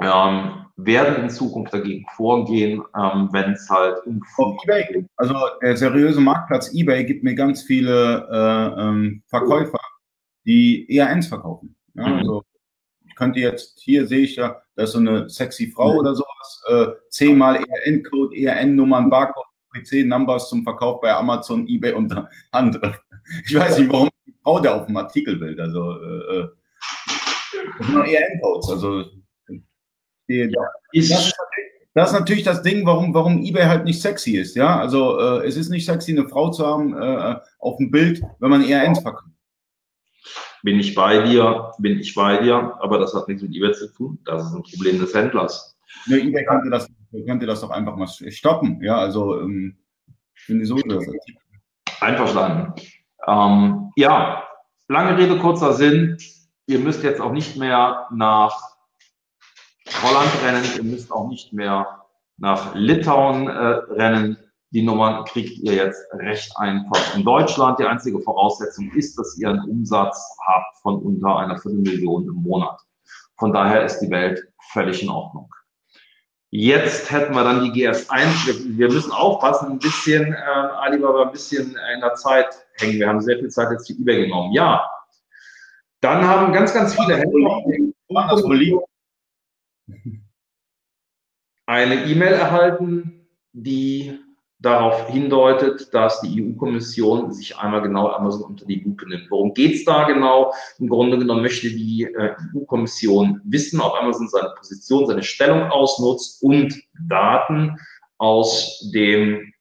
ähm, werden in Zukunft dagegen vorgehen, ähm, wenn es halt um eBay, also der seriöse Marktplatz eBay gibt mir ganz viele äh, ähm, Verkäufer, die ERNs verkaufen. Ja, mhm. also ich könnte jetzt, hier sehe ich ja, da ist so eine sexy Frau mhm. oder sowas, äh, zehnmal ERN-Code, ERN-Nummern, Barcode, PC-Numbers zum Verkauf bei Amazon, eBay und andere. Ich weiß nicht, warum die Frau da auf dem Artikel will. Also äh, äh ERN-Codes, also ja, das, ist, das, ist, natürlich das Ding, warum, warum eBay halt nicht sexy ist. Ja, also äh, es ist nicht sexy, eine Frau zu haben äh, auf dem Bild, wenn man ERNs verkauft. Bin ich bei dir, bin ich bei dir, aber das hat nichts mit eBay zu tun. Das ist ein Problem des Händlers. Ne, eBay könnte das, könnte das doch einfach mal stoppen. Ja, also ähm, finde ich so. Einverstanden. Ähm, ja, lange Rede, kurzer Sinn. Ihr müsst jetzt auch nicht mehr nach Holland rennen, ihr müsst auch nicht mehr nach Litauen äh, rennen. Die Nummern kriegt ihr jetzt recht einfach in Deutschland. Die einzige Voraussetzung ist, dass ihr einen Umsatz habt von unter einer Viertelmillion im Monat. Von daher ist die Welt völlig in Ordnung. Jetzt hätten wir dann die GS1. Wir müssen aufpassen, ein bisschen, äh, Alibaba, ein bisschen in der Zeit hängen. Wir haben sehr viel Zeit jetzt für eBay genommen. Ja. Dann haben ganz, ganz viele Händler eine E-Mail erhalten, die darauf hindeutet, dass die EU-Kommission sich einmal genau Amazon unter die Lupe nimmt. Worum geht's da genau? Im Grunde genommen möchte die äh, EU-Kommission wissen, ob Amazon seine Position, seine Stellung ausnutzt und Daten aus dem,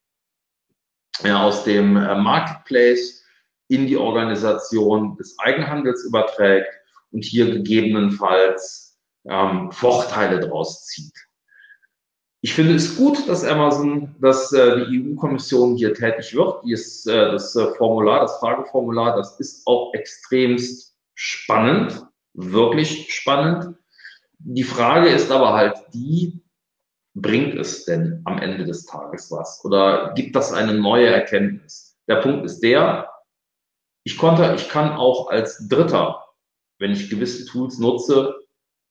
ja, aus dem äh, Marketplace in die Organisation des Eigenhandels überträgt und hier gegebenenfalls ähm, Vorteile daraus zieht. Ich finde es gut, dass Amazon, dass äh, die EU-Kommission hier tätig wird. Ist, äh, das äh, Formular, das Frageformular, das ist auch extremst spannend, wirklich spannend. Die Frage ist aber halt die, bringt es denn am Ende des Tages was? Oder gibt das eine neue Erkenntnis? Der Punkt ist der, ich konnte, ich kann auch als Dritter, wenn ich gewisse Tools nutze,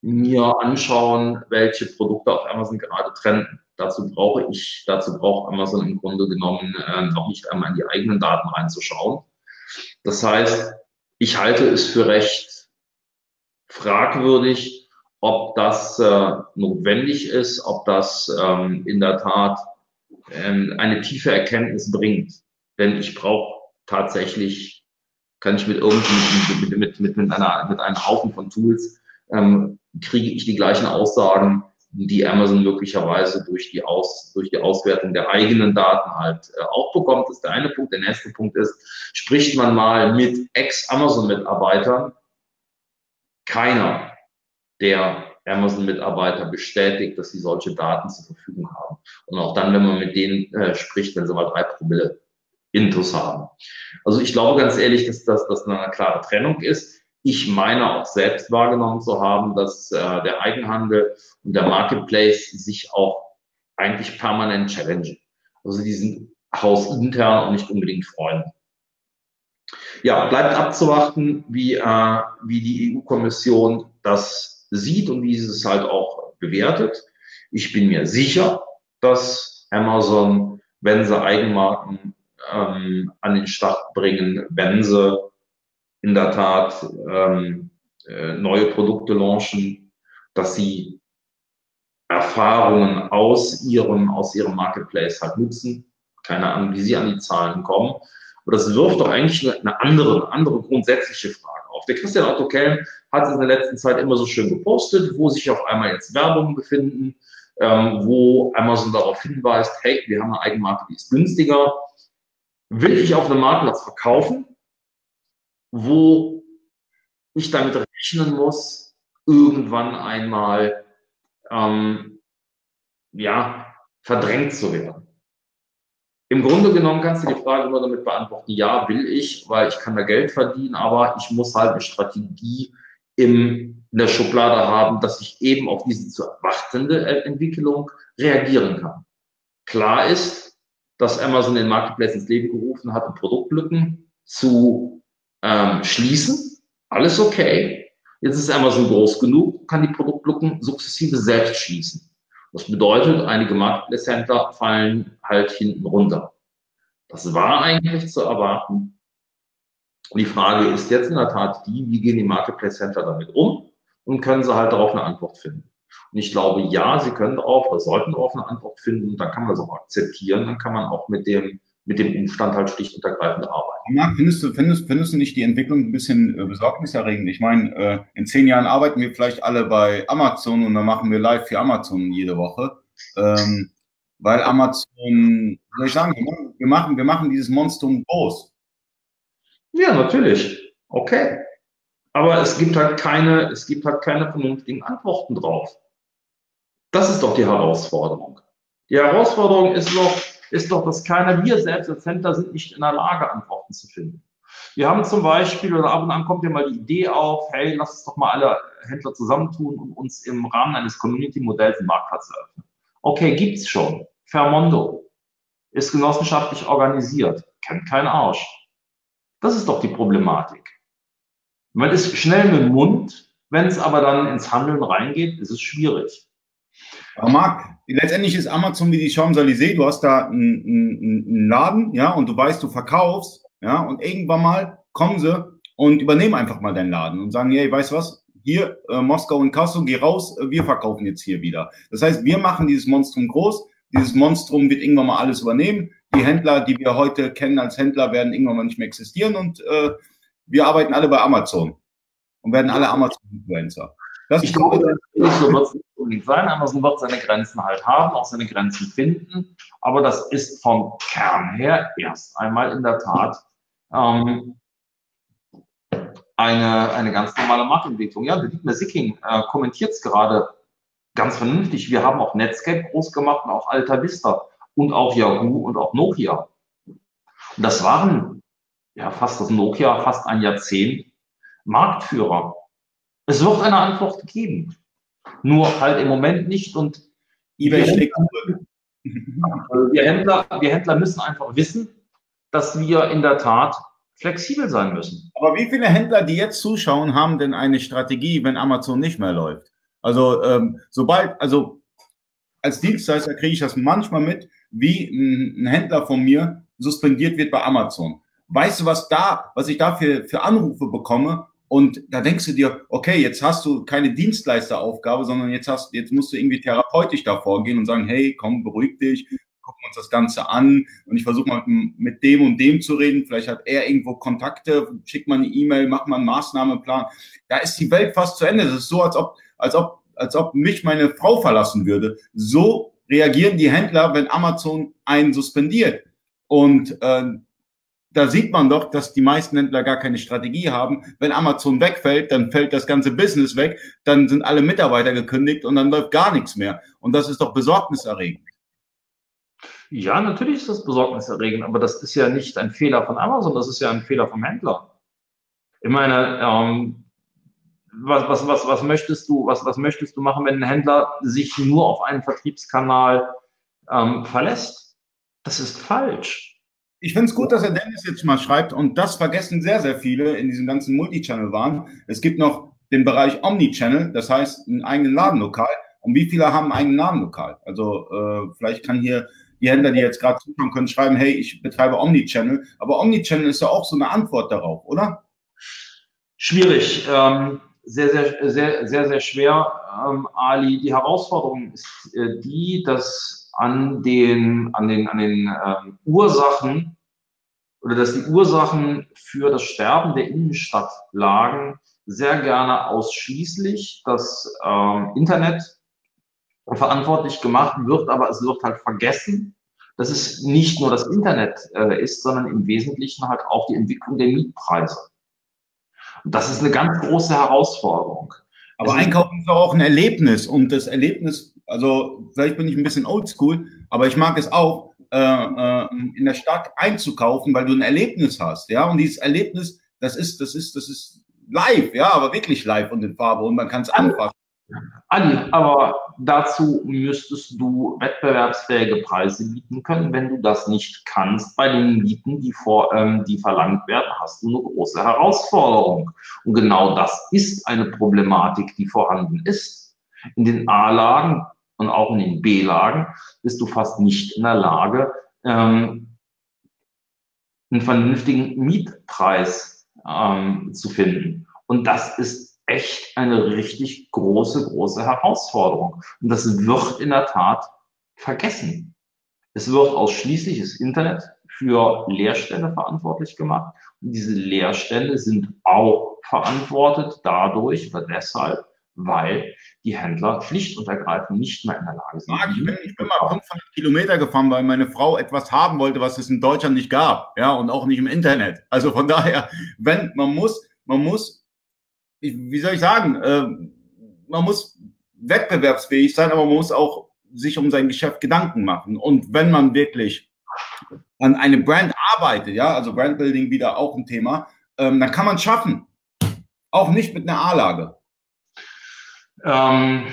mir anschauen, welche Produkte auf Amazon gerade trenden. Dazu brauche ich, dazu braucht Amazon im Grunde genommen äh, noch nicht einmal in die eigenen Daten reinzuschauen. Das heißt, ich halte es für recht fragwürdig, ob das äh, notwendig ist, ob das ähm, in der Tat ähm, eine tiefe Erkenntnis bringt. Denn ich brauche tatsächlich, kann ich mit irgendwie mit, mit, mit, mit, einer, mit einem Haufen von Tools, ähm, kriege ich die gleichen Aussagen, die Amazon möglicherweise durch die, Aus, durch die Auswertung der eigenen Daten halt äh, auch bekommt. Das ist der eine Punkt. Der nächste Punkt ist, spricht man mal mit Ex-Amazon-Mitarbeitern, keiner der Amazon-Mitarbeiter bestätigt, dass sie solche Daten zur Verfügung haben. Und auch dann, wenn man mit denen äh, spricht, wenn sie mal drei Promille Intus haben. Also ich glaube ganz ehrlich, dass das eine klare Trennung ist. Ich meine auch selbst wahrgenommen zu haben, dass äh, der Eigenhandel und der Marketplace sich auch eigentlich permanent challengen. Also die sind hausintern und nicht unbedingt Freunde. Ja, bleibt abzuwarten, wie, äh, wie die EU-Kommission das sieht und wie sie es halt auch bewertet. Ich bin mir sicher, dass Amazon, wenn sie Eigenmarken ähm, an den Start bringen, wenn sie in der Tat ähm, äh, neue Produkte launchen, dass sie Erfahrungen aus ihrem, aus ihrem Marketplace halt nutzen. Keine Ahnung, wie sie an die Zahlen kommen. Aber das wirft doch eigentlich eine andere, andere grundsätzliche Frage auf. Der Christian Otto Kelm hat es in der letzten Zeit immer so schön gepostet, wo sich auf einmal jetzt Werbung befinden, ähm, wo Amazon darauf hinweist, hey, wir haben eine Eigenmarke, die ist günstiger. Will ich auf einem Marktplatz verkaufen, wo ich damit rechnen muss, irgendwann einmal ähm, ja, verdrängt zu werden. Im Grunde genommen kannst du die Frage nur damit beantworten, ja, will ich, weil ich kann da Geld verdienen, aber ich muss halt eine Strategie im, in der Schublade haben, dass ich eben auf diese zu erwartende Entwicklung reagieren kann. Klar ist, dass Amazon den Marketplace ins Leben gerufen hat, um Produktlücken zu ähm, schließen. Alles okay. Jetzt ist Amazon groß genug, kann die Produktlücken sukzessive selbst schließen. Das bedeutet, einige Marketplace-Händler fallen halt hinten runter. Das war eigentlich zu erwarten. Die Frage ist jetzt in der Tat die, wie gehen die Marketplace-Händler damit um und können sie halt darauf eine Antwort finden. Und ich glaube, ja, sie können darauf oder sollten darauf eine Antwort finden. Dann kann man das auch akzeptieren. Dann kann man auch mit dem mit dem Umstand halt schlicht und ergreifend arbeiten. Marc, findest du, findest, findest du nicht die Entwicklung ein bisschen äh, besorgniserregend? Ich meine, äh, in zehn Jahren arbeiten wir vielleicht alle bei Amazon und dann machen wir live für Amazon jede Woche. Ähm, weil Amazon, soll ich sagen, wir machen, wir machen dieses Monstrum groß. Ja, natürlich. Okay. Aber es gibt halt keine, es gibt halt keine vernünftigen Antworten drauf. Das ist doch die Herausforderung. Die Herausforderung ist noch, ist doch, dass keiner, wir selbst als Händler sind nicht in der Lage, Antworten zu finden. Wir haben zum Beispiel, oder ab und an kommt ja mal die Idee auf, hey, lass uns doch mal alle Händler zusammentun und uns im Rahmen eines Community-Modells einen Marktplatz eröffnen. Okay, gibt's schon. Fermondo ist genossenschaftlich organisiert, kennt kein Arsch. Das ist doch die Problematik. Man ist schnell mit dem Mund, wenn es aber dann ins Handeln reingeht, ist es schwierig. Aber Marc, letztendlich ist Amazon wie die Champs-Élysées. Du hast da einen, einen, einen Laden, ja, und du weißt, du verkaufst, ja, und irgendwann mal kommen sie und übernehmen einfach mal deinen Laden und sagen, hey, weißt du was? Hier, äh, Moskau und Kassel, geh raus, äh, wir verkaufen jetzt hier wieder. Das heißt, wir machen dieses Monstrum groß. Dieses Monstrum wird irgendwann mal alles übernehmen. Die Händler, die wir heute kennen als Händler, werden irgendwann mal nicht mehr existieren und äh, wir arbeiten alle bei Amazon und werden alle Amazon-Influencer. Das ich glaube, so wird es nicht unbedingt sein. Amazon wird seine Grenzen halt haben, auch seine Grenzen finden. Aber das ist vom Kern her erst einmal in der Tat ähm, eine, eine ganz normale Marktentwicklung. Ja, Dietmar Sicking äh, kommentiert es gerade ganz vernünftig. Wir haben auch Netscape groß gemacht und auch Alta Vista und auch Yahoo und auch Nokia. Und das waren ja fast das Nokia, fast ein Jahrzehnt Marktführer. Es wird eine Antwort geben. Nur halt im Moment nicht und eBay schlägt zurück. Also wir Händler, wir Händler müssen einfach wissen, dass wir in der Tat flexibel sein müssen. Aber wie viele Händler, die jetzt zuschauen, haben denn eine Strategie, wenn Amazon nicht mehr läuft? Also ähm, sobald, also als Dienstleister kriege ich das manchmal mit, wie ein, ein Händler von mir suspendiert wird bei Amazon weißt du, was da, was ich da für, für Anrufe bekomme? Und da denkst du dir, okay, jetzt hast du keine Dienstleisteraufgabe, sondern jetzt hast, jetzt musst du irgendwie therapeutisch da vorgehen und sagen, hey, komm, beruhig dich, gucken uns das Ganze an und ich versuche mal mit dem und dem zu reden. Vielleicht hat er irgendwo Kontakte, schickt mal eine E-Mail, macht mal einen Maßnahmeplan. Da ist die Welt fast zu Ende. Das ist so, als ob, als ob, als ob mich meine Frau verlassen würde. So reagieren die Händler, wenn Amazon einen suspendiert. Und äh, da sieht man doch, dass die meisten Händler gar keine Strategie haben. Wenn Amazon wegfällt, dann fällt das ganze Business weg, dann sind alle Mitarbeiter gekündigt und dann läuft gar nichts mehr. Und das ist doch besorgniserregend. Ja, natürlich ist das besorgniserregend, aber das ist ja nicht ein Fehler von Amazon, das ist ja ein Fehler vom Händler. Ich meine, ähm, was, was, was, was möchtest du, was, was möchtest du machen, wenn ein Händler sich nur auf einen Vertriebskanal ähm, verlässt? Das ist falsch. Ich finde es gut, dass er Dennis jetzt mal schreibt und das vergessen sehr, sehr viele in diesem ganzen Multichannel-Waren. Es gibt noch den Bereich Omnichannel, das heißt einen eigenen Ladenlokal. Und wie viele haben einen eigenen Ladenlokal? Also äh, vielleicht kann hier die Händler, die jetzt gerade zuschauen können, schreiben, hey, ich betreibe Omnichannel. Aber Omnichannel ist ja auch so eine Antwort darauf, oder? Schwierig. Ähm, sehr, sehr, sehr, sehr, sehr schwer, ähm, Ali. Die Herausforderung ist äh, die, dass an den, an den, an den ähm, Ursachen oder dass die Ursachen für das Sterben der Innenstadt lagen, sehr gerne ausschließlich das ähm, Internet verantwortlich gemacht wird, aber es wird halt vergessen, dass es nicht nur das Internet äh, ist, sondern im Wesentlichen halt auch die Entwicklung der Mietpreise. Und das ist eine ganz große Herausforderung. Aber Einkaufen ist auch ein Erlebnis und das Erlebnis also vielleicht bin ich ein bisschen oldschool, aber ich mag es auch, äh, äh, in der Stadt einzukaufen, weil du ein Erlebnis hast, ja. Und dieses Erlebnis, das ist, das ist, das ist live, ja, aber wirklich live und in Farbe und man kann es anfassen. Ali, aber dazu müsstest du wettbewerbsfähige Preise bieten können. Wenn du das nicht kannst bei den Mieten, die, vor, ähm, die verlangt werden, hast du eine große Herausforderung. Und genau das ist eine Problematik, die vorhanden ist. In den A-Lagen und auch in den B-Lagen bist du fast nicht in der Lage, ähm, einen vernünftigen Mietpreis ähm, zu finden. Und das ist echt eine richtig große, große Herausforderung. Und das wird in der Tat vergessen. Es wird ausschließlich das Internet für Leerstände verantwortlich gemacht. Und diese Leerstände sind auch verantwortet dadurch oder deshalb, weil die Händler schlicht und ergreifend nicht mehr in der Lage sind. Ich bin, ich bin mal 500 Kilometer gefahren, weil meine Frau etwas haben wollte, was es in Deutschland nicht gab, ja, und auch nicht im Internet. Also von daher, wenn man muss, man muss, wie soll ich sagen, äh, man muss wettbewerbsfähig sein, aber man muss auch sich um sein Geschäft Gedanken machen. Und wenn man wirklich an eine Brand arbeitet, ja, also Brandbuilding wieder auch ein Thema, ähm, dann kann man es schaffen. Auch nicht mit einer A-Lage. Ähm,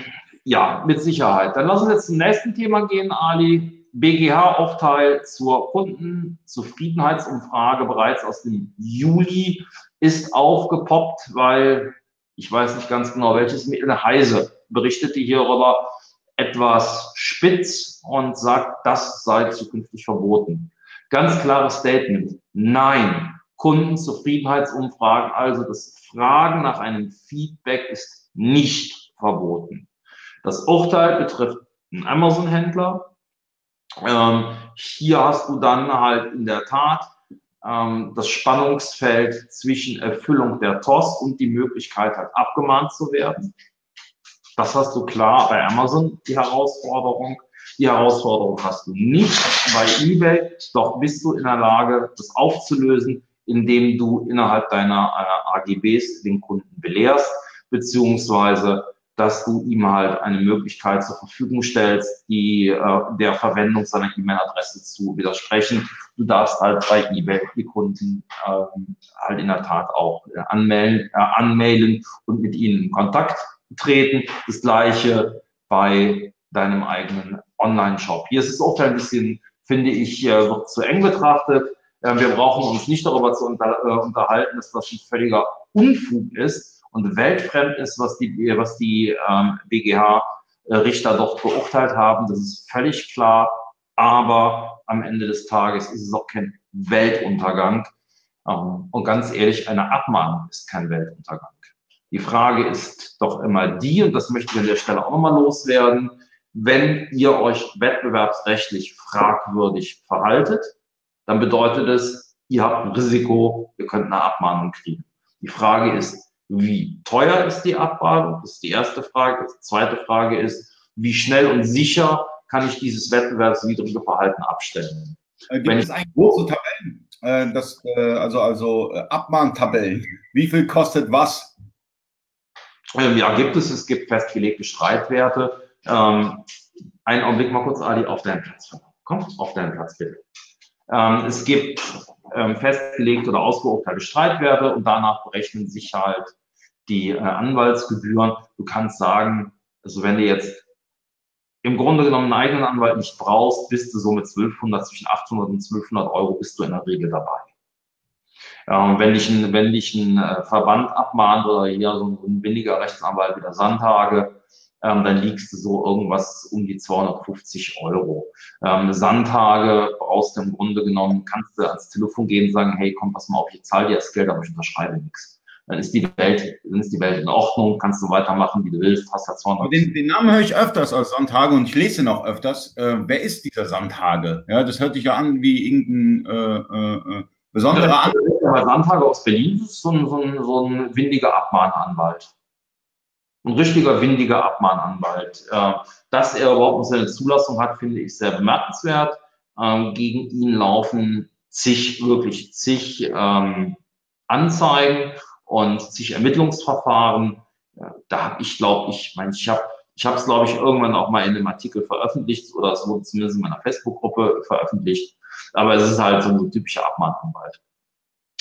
ja, mit Sicherheit. Dann lassen wir jetzt zum nächsten Thema gehen, Ali. BGH-Aufteil zur Kundenzufriedenheitsumfrage bereits aus dem Juli ist aufgepoppt, weil ich weiß nicht ganz genau, welches Mittel Heise berichtete hierüber etwas spitz und sagt, das sei zukünftig verboten. Ganz klares Statement. Nein. Kundenzufriedenheitsumfragen, also das Fragen nach einem Feedback ist nicht verboten. Das Urteil betrifft einen Amazon-Händler. Ähm, hier hast du dann halt in der Tat ähm, das Spannungsfeld zwischen Erfüllung der TOS und die Möglichkeit halt abgemahnt zu werden. Das hast du klar bei Amazon, die Herausforderung. Die Herausforderung hast du nicht bei eBay, doch bist du in der Lage, das aufzulösen, indem du innerhalb deiner äh, AGBs den Kunden belehrst, beziehungsweise dass du ihm halt eine Möglichkeit zur Verfügung stellst, die äh, der Verwendung seiner E-Mail-Adresse zu widersprechen. Du darfst halt bei eBay die Kunden äh, halt in der Tat auch äh, anmelden, äh, anmailen und mit ihnen in Kontakt treten. Das gleiche bei deinem eigenen Online-Shop. Hier ist es auch ein bisschen, finde ich, äh, wird zu eng betrachtet. Äh, wir brauchen uns nicht darüber zu unter, äh, unterhalten, dass das ein völliger Unfug ist und weltfremd ist, was die, was die ähm, BGH-Richter dort beurteilt haben. Das ist völlig klar. Aber am Ende des Tages ist es auch kein Weltuntergang. Ähm, und ganz ehrlich, eine Abmahnung ist kein Weltuntergang. Die Frage ist doch immer die, und das möchte ich an der Stelle auch nochmal loswerden, wenn ihr euch wettbewerbsrechtlich fragwürdig verhaltet, dann bedeutet es, ihr habt ein Risiko, ihr könnt eine Abmahnung kriegen. Die Frage ist, wie teuer ist die Abmahnung? Das ist die erste Frage. Die zweite Frage ist, wie schnell und sicher kann ich dieses wettbewerbswidrige Verhalten abstellen? Äh, gibt es eigentlich große Tabellen? Äh, das, äh, also also äh, Abmahntabellen. Wie viel kostet was? Ähm, ja, gibt es. Es gibt festgelegte Streitwerte. Ähm, einen Augenblick mal kurz, Ali, auf deinen Platz. Komm, auf deinen Platz bitte. Ähm, es gibt ähm, festgelegte oder ausgeurteilte Streitwerte und danach berechnen sich halt die äh, Anwaltsgebühren. Du kannst sagen, also wenn du jetzt im Grunde genommen einen eigenen Anwalt nicht brauchst, bist du so mit 1200, zwischen 800 und 1200 Euro bist du in der Regel dabei. Ähm, wenn dich ein, wenn dich ein äh, Verband abmahnt oder hier so ein, ein Rechtsanwalt wie der Sandhage, ähm, dann liegst du so irgendwas um die 250 Euro. Ähm, Sandtage brauchst du im Grunde genommen, kannst du ans Telefon gehen und sagen, hey, komm, pass mal auf, ich zahle dir das Geld, aber ich unterschreibe nichts. Dann ist die Welt, dann ist die Welt in Ordnung, kannst du weitermachen, wie du willst, hast da 200. Den, den Namen höre ich öfters als Sandhage und ich lese ihn auch öfters. Äh, wer ist dieser Sandhage? Ja, das hört sich ja an wie irgendein äh, äh, äh besonderer ja, Anwalt. Sandhage aus Berlin ist so ein, so ein, so ein windiger Abmahnanwalt ein richtiger windiger Abmahnanwalt. Äh, dass er überhaupt seine Zulassung hat, finde ich sehr bemerkenswert. Ähm, gegen ihn laufen zig, wirklich zig ähm, Anzeigen und zig Ermittlungsverfahren. Da habe ich, glaube ich, mein, ich habe ich habe es, glaube ich, irgendwann auch mal in einem Artikel veröffentlicht oder es wurde zumindest in meiner Facebook-Gruppe veröffentlicht. Aber es ist halt so ein typischer Abmahnanwalt.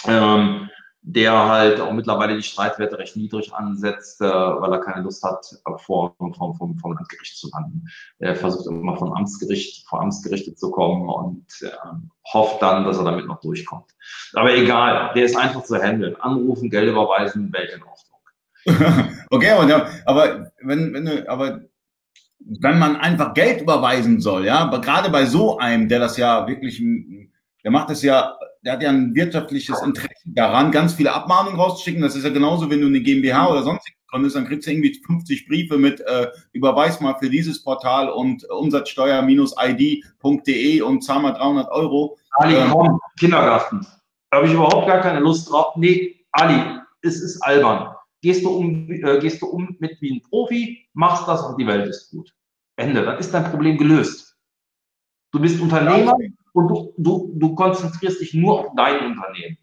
Ähm, der halt auch mittlerweile die Streitwerte recht niedrig ansetzt, äh, weil er keine Lust hat, vor, vom, vom, vom Landgericht zu landen. Er versucht immer von Amtsgericht, vor Amtsgerichte zu kommen und äh, hofft dann, dass er damit noch durchkommt. Aber egal, der ist einfach zu handeln. Anrufen, Geld überweisen, Welt in Ordnung. okay, aber, aber wenn, wenn aber wenn man einfach Geld überweisen soll, ja, aber gerade bei so einem, der das ja wirklich, der macht das ja der hat ja ein wirtschaftliches Interesse daran, ganz viele Abmahnungen rauszuschicken. Das ist ja genauso, wenn du eine GmbH oder sonstiges gründest, dann kriegst du irgendwie 50 Briefe mit äh, überweis mal für dieses Portal und äh, Umsatzsteuer-id.de und zahl mal 300 Euro. Ali, ähm, komm, Kindergarten. Da habe ich überhaupt gar keine Lust drauf. Nee, Ali, es ist albern. Gehst du um, äh, gehst du um mit wie ein Profi, machst das und die Welt ist gut. Ende. Dann ist dein Problem gelöst. Du bist Unternehmer, und du, du, du konzentrierst dich nur auf dein Unternehmen.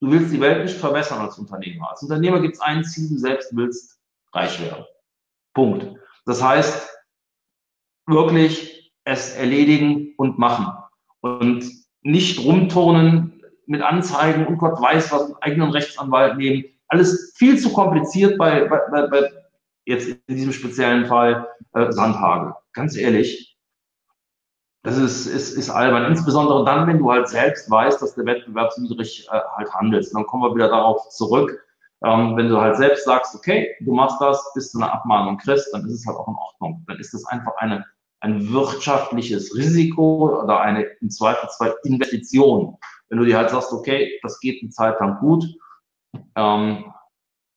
Du willst die Welt nicht verbessern als Unternehmer. Als Unternehmer gibt es ein Ziel, du selbst willst reich werden. Punkt. Das heißt, wirklich es erledigen und machen. Und nicht rumturnen mit Anzeigen und Gott weiß was, mit eigenen Rechtsanwalt nehmen. Alles viel zu kompliziert bei, bei, bei jetzt in diesem speziellen Fall äh, Sandhage. Ganz ehrlich, das ist, ist, ist albern. Insbesondere dann, wenn du halt selbst weißt, dass der wettbewerbswidrig äh, halt handelst. Dann kommen wir wieder darauf zurück. Ähm, wenn du halt selbst sagst, okay, du machst das, bis du eine Abmahnung kriegst, dann ist es halt auch in Ordnung. Dann ist das einfach eine, ein wirtschaftliches Risiko oder eine im Zweifelsfall Investition. Wenn du dir halt sagst, okay, das geht eine Zeit lang gut, ähm,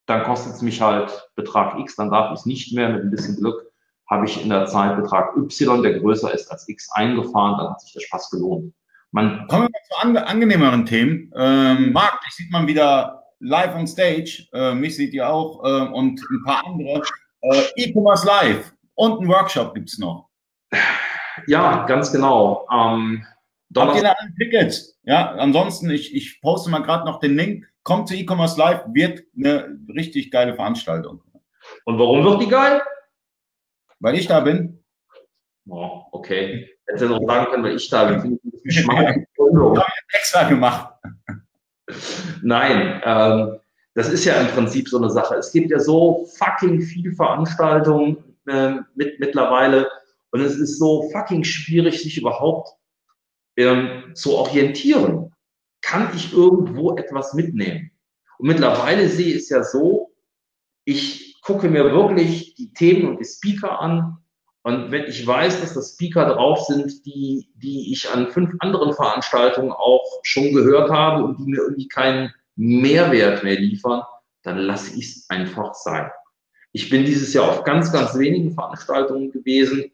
dann kostet es mich halt Betrag X, dann darf ich es nicht mehr mit ein bisschen Glück habe ich in der Zeit Betrag Y, der größer ist als X, eingefahren, dann hat sich der Spaß gelohnt. Man Kommen wir zu an, angenehmeren Themen. Ähm, Marc, dich sieht man wieder live on stage. Äh, mich seht ihr auch äh, und ein paar andere. Äh, E-Commerce Live und ein Workshop gibt es noch. Ja, ganz genau. Ähm, Habt ihr da ein Ticket? Ja, ansonsten, ich, ich poste mal gerade noch den Link. Kommt zu E-Commerce Live, wird eine richtig geile Veranstaltung. Und warum wird die geil? Weil ich da bin. Oh, okay. Hätte du noch sagen können, weil ich da bin. Ich schmal. extra gemacht. Nein, ähm, das ist ja im Prinzip so eine Sache. Es gibt ja so fucking viele Veranstaltungen äh, mit, mittlerweile und es ist so fucking schwierig, sich überhaupt ähm, zu orientieren. Kann ich irgendwo etwas mitnehmen? Und mittlerweile sehe ich es ja so, ich gucke mir wirklich die Themen und die Speaker an Und wenn ich weiß, dass das Speaker drauf sind, die, die ich an fünf anderen Veranstaltungen auch schon gehört habe und die mir irgendwie keinen Mehrwert mehr liefern, dann lasse ich es einfach sein. Ich bin dieses Jahr auf ganz, ganz wenigen Veranstaltungen gewesen.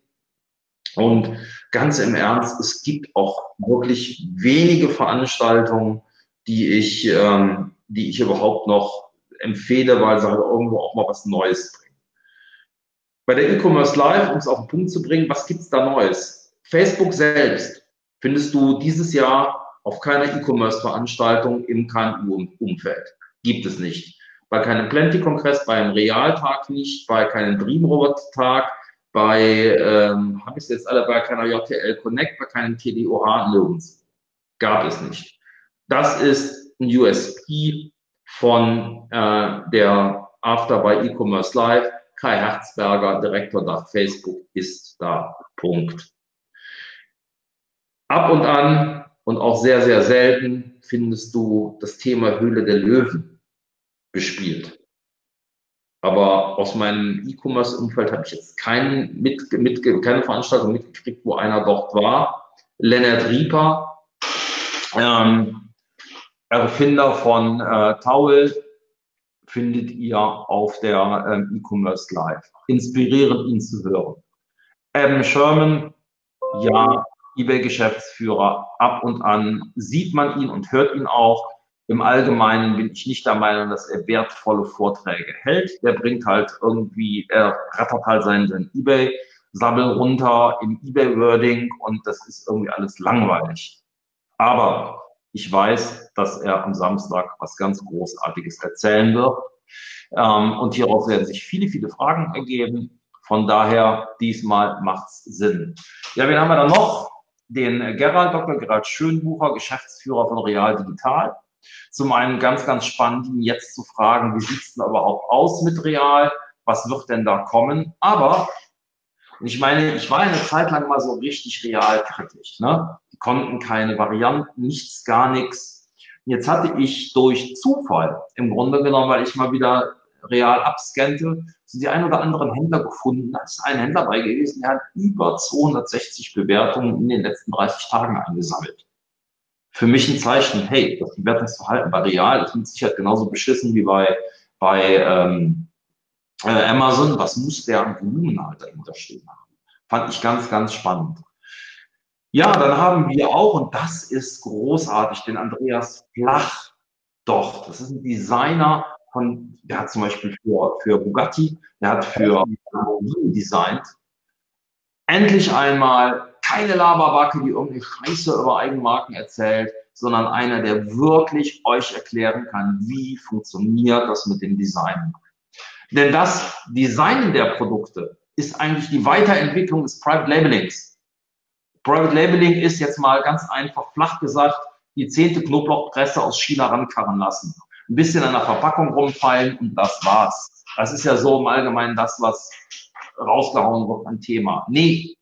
Und ganz im Ernst, es gibt auch wirklich wenige Veranstaltungen, die ich, ähm, die ich überhaupt noch empfehle, weil sie halt irgendwo auch mal was Neues bringen. Bei der E-Commerce Live, um es auf den Punkt zu bringen, was gibt's da Neues? Facebook selbst findest du dieses Jahr auf keiner E-Commerce-Veranstaltung im KMU-Umfeld. Gibt es nicht. Bei keinem Plenty-Kongress, beim Realtag nicht, bei keinem Dreamrobot-Tag, bei, ähm, habe ich es jetzt alle, bei keiner JTL Connect, bei keinem TDOH, nirgends. Gab es nicht. Das ist ein USP von äh, der After bei E-Commerce Live Kai Herzberger, Direktor nach Facebook, ist da. Punkt. Ab und an und auch sehr, sehr selten findest du das Thema Höhle der Löwen gespielt. Aber aus meinem E-Commerce-Umfeld habe ich jetzt keinen mit, mit, keine Veranstaltung mitgekriegt, wo einer dort war. Lennart Rieper, ähm, Erfinder von äh, Towel, findet ihr auf der ähm, E-Commerce Live. Inspirierend, ihn zu hören. Adam Sherman, ja, eBay-Geschäftsführer, ab und an sieht man ihn und hört ihn auch. Im Allgemeinen bin ich nicht der Meinung, dass er wertvolle Vorträge hält. Der bringt halt irgendwie, er rattert halt seinen, seinen eBay-Sabbel runter im eBay-Wording und das ist irgendwie alles langweilig. Aber ich weiß, dass er am Samstag was ganz Großartiges erzählen wird. Ähm, und hieraus werden sich viele, viele Fragen ergeben. Von daher, diesmal macht's Sinn. Ja, wen haben wir da noch? Den Gerald, Dr. Gerald Schönbucher, Geschäftsführer von Real Digital. Zum einen ganz, ganz spannend, ihn jetzt zu fragen, wie sieht's denn überhaupt aus mit Real? Was wird denn da kommen? Aber ich meine, ich war eine Zeit lang mal so richtig realkritisch. Ne? Konnten keine Varianten, nichts, gar nichts. Jetzt hatte ich durch Zufall, im Grunde genommen, weil ich mal wieder real abscannte, so die ein oder anderen Händler gefunden. Da ist ein Händler bei gewesen, der hat über 260 Bewertungen in den letzten 30 Tagen eingesammelt. Für mich ein Zeichen, hey, das Bewertungsverhalten bei Real ist mit Sicherheit genauso beschissen wie bei, bei ähm, äh, Amazon. Was muss der Volumen halt dahinter stehen haben? Fand ich ganz, ganz spannend. Ja, dann haben wir auch, und das ist großartig, den Andreas Flach. Doch, das ist ein Designer von, der hat zum Beispiel für, für Bugatti, der hat für Lamborghini designt. Endlich einmal keine Laberbacke, die irgendeine Scheiße über Eigenmarken erzählt, sondern einer, der wirklich euch erklären kann, wie funktioniert das mit dem Design. Denn das Designen der Produkte ist eigentlich die Weiterentwicklung des Private Labelings. Private Labeling ist jetzt mal ganz einfach flach gesagt, die zehnte Knoblauchpresse aus China rankarren lassen. Ein bisschen an der Verpackung rumfallen und das war's. Das ist ja so im Allgemeinen das, was rausgehauen wird an Thema. Nee,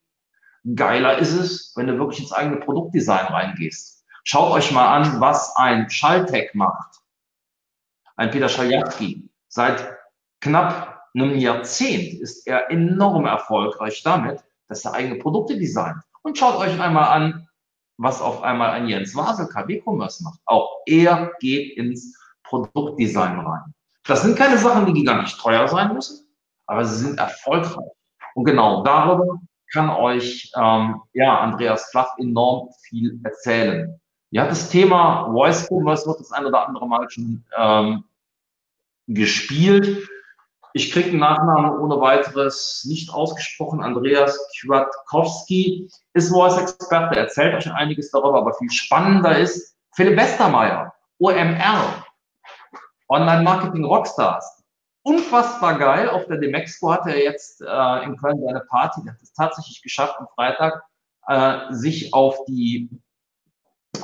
geiler ist es, wenn du wirklich ins eigene Produktdesign reingehst. Schaut euch mal an, was ein Schalltech macht. Ein Peter Schaljatki. Seit knapp einem Jahrzehnt ist er enorm erfolgreich damit, dass er eigene Produkte designt. Und schaut euch einmal an, was auf einmal ein Jens Wasel KW-Commerce macht. Auch er geht ins Produktdesign rein. Das sind keine Sachen, die gigantisch teuer sein müssen, aber sie sind erfolgreich. Und genau darüber kann euch ähm, ja, Andreas Flach enorm viel erzählen. Ja, das Thema Voice Commerce wird das ein oder andere Mal schon ähm, gespielt. Ich kriege einen Nachnamen ohne weiteres nicht ausgesprochen. Andreas Kwiatkowski ist Voice-Experte, erzählt euch einiges darüber, aber viel spannender ist Philipp Westermeier, OMR, Online-Marketing Rockstars. Unfassbar geil. Auf der Demexco hat er jetzt äh, in Köln seine Party. Der hat es tatsächlich geschafft, am Freitag äh, sich auf die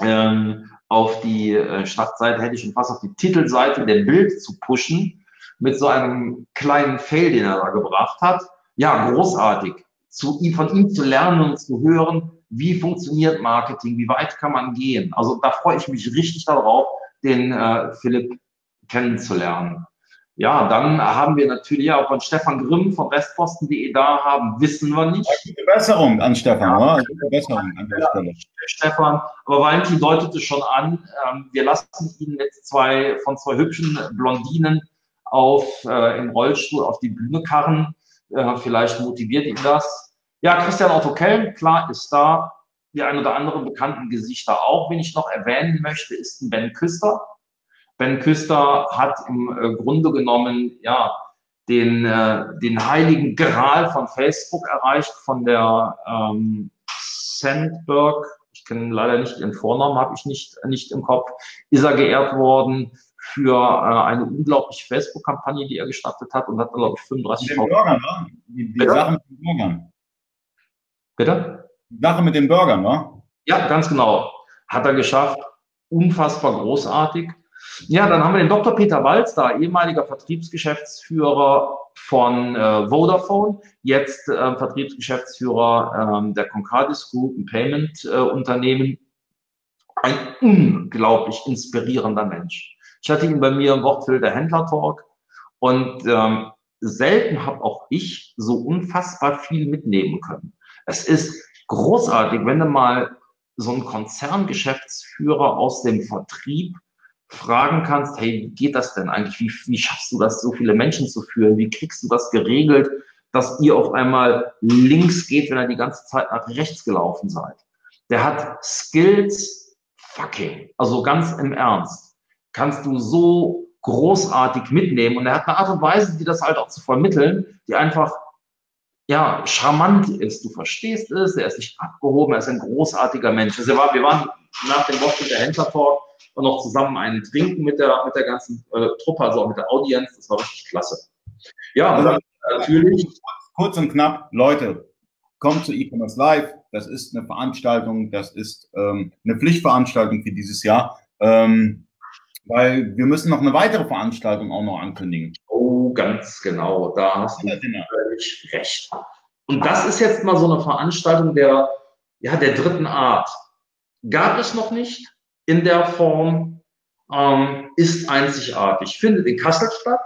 ähm, auf die äh, Startseite, hätte ich schon fast auf die Titelseite der Bild zu pushen mit so einem kleinen Fail, den er da gebracht hat. Ja, großartig. Zu, von ihm zu lernen und zu hören, wie funktioniert Marketing, wie weit kann man gehen. Also da freue ich mich richtig darauf, den äh, Philipp kennenzulernen. Ja, dann haben wir natürlich auch von Stefan Grimm von Westposten.de da haben, wissen wir nicht. Gute Besserung an Stefan, ja? Gute Besserung an der Stelle. Stefan, aber Valentin deutete schon an, ähm, wir lassen ihn jetzt zwei von zwei hübschen Blondinen auf äh, im Rollstuhl auf die Bühne karren. Äh, vielleicht motiviert ihn das. Ja, Christian Otto Kellen, klar, ist da. Die ein oder anderen bekannten Gesichter auch. Wen ich noch erwähnen möchte, ist Ben Küster Ben Küster hat im äh, Grunde genommen ja den, äh, den heiligen Gral von Facebook erreicht, von der ähm, Sandberg, ich kenne leider nicht ihren Vornamen, habe ich nicht, nicht im Kopf, ist er geehrt worden für äh, eine unglaubliche Facebook-Kampagne, die er gestartet hat und hat glaube ich, 35 Mit den Bürgern, ne? Die, die Sache mit den Bürgern. Bitte? Die Sache mit den Bürgern, ne? Ja, ganz genau. Hat er geschafft. Unfassbar großartig. Ja, dann haben wir den Dr. Peter Walz da, ehemaliger Vertriebsgeschäftsführer von äh, Vodafone, jetzt äh, Vertriebsgeschäftsführer äh, der Concardis Group, ein Payment-Unternehmen. ein unglaublich inspirierender Mensch. Ich hatte ihn bei mir im Wortfilter Händler-Talk und ähm, selten habe auch ich so unfassbar viel mitnehmen können. Es ist großartig, wenn du mal so einen Konzerngeschäftsführer aus dem Vertrieb fragen kannst, hey, wie geht das denn eigentlich? Wie, wie schaffst du das, so viele Menschen zu führen? Wie kriegst du das geregelt, dass ihr auf einmal links geht, wenn ihr die ganze Zeit nach rechts gelaufen seid? Der hat Skills fucking, also ganz im Ernst. Kannst du so großartig mitnehmen und er hat eine Art und Weise, die das halt auch zu vermitteln, die einfach ja, charmant ist. Du verstehst es, er ist nicht abgehoben, er ist ein großartiger Mensch. Also wir waren nach dem Woche der Händler-Talk und noch zusammen einen trinken mit der, mit der ganzen äh, Truppe, also auch mit der Audienz. Das war richtig klasse. Ja, also, natürlich. Kurz und knapp, Leute, kommt zu E-Commerce Live. Das ist eine Veranstaltung, das ist ähm, eine Pflichtveranstaltung für dieses Jahr. Ähm, weil wir müssen noch eine weitere Veranstaltung auch noch ankündigen. Oh, ganz genau. Da hast du völlig recht. Und das ist jetzt mal so eine Veranstaltung der, ja, der dritten Art. Gab es noch nicht in der Form, ähm, ist einzigartig. Findet in Kassel statt.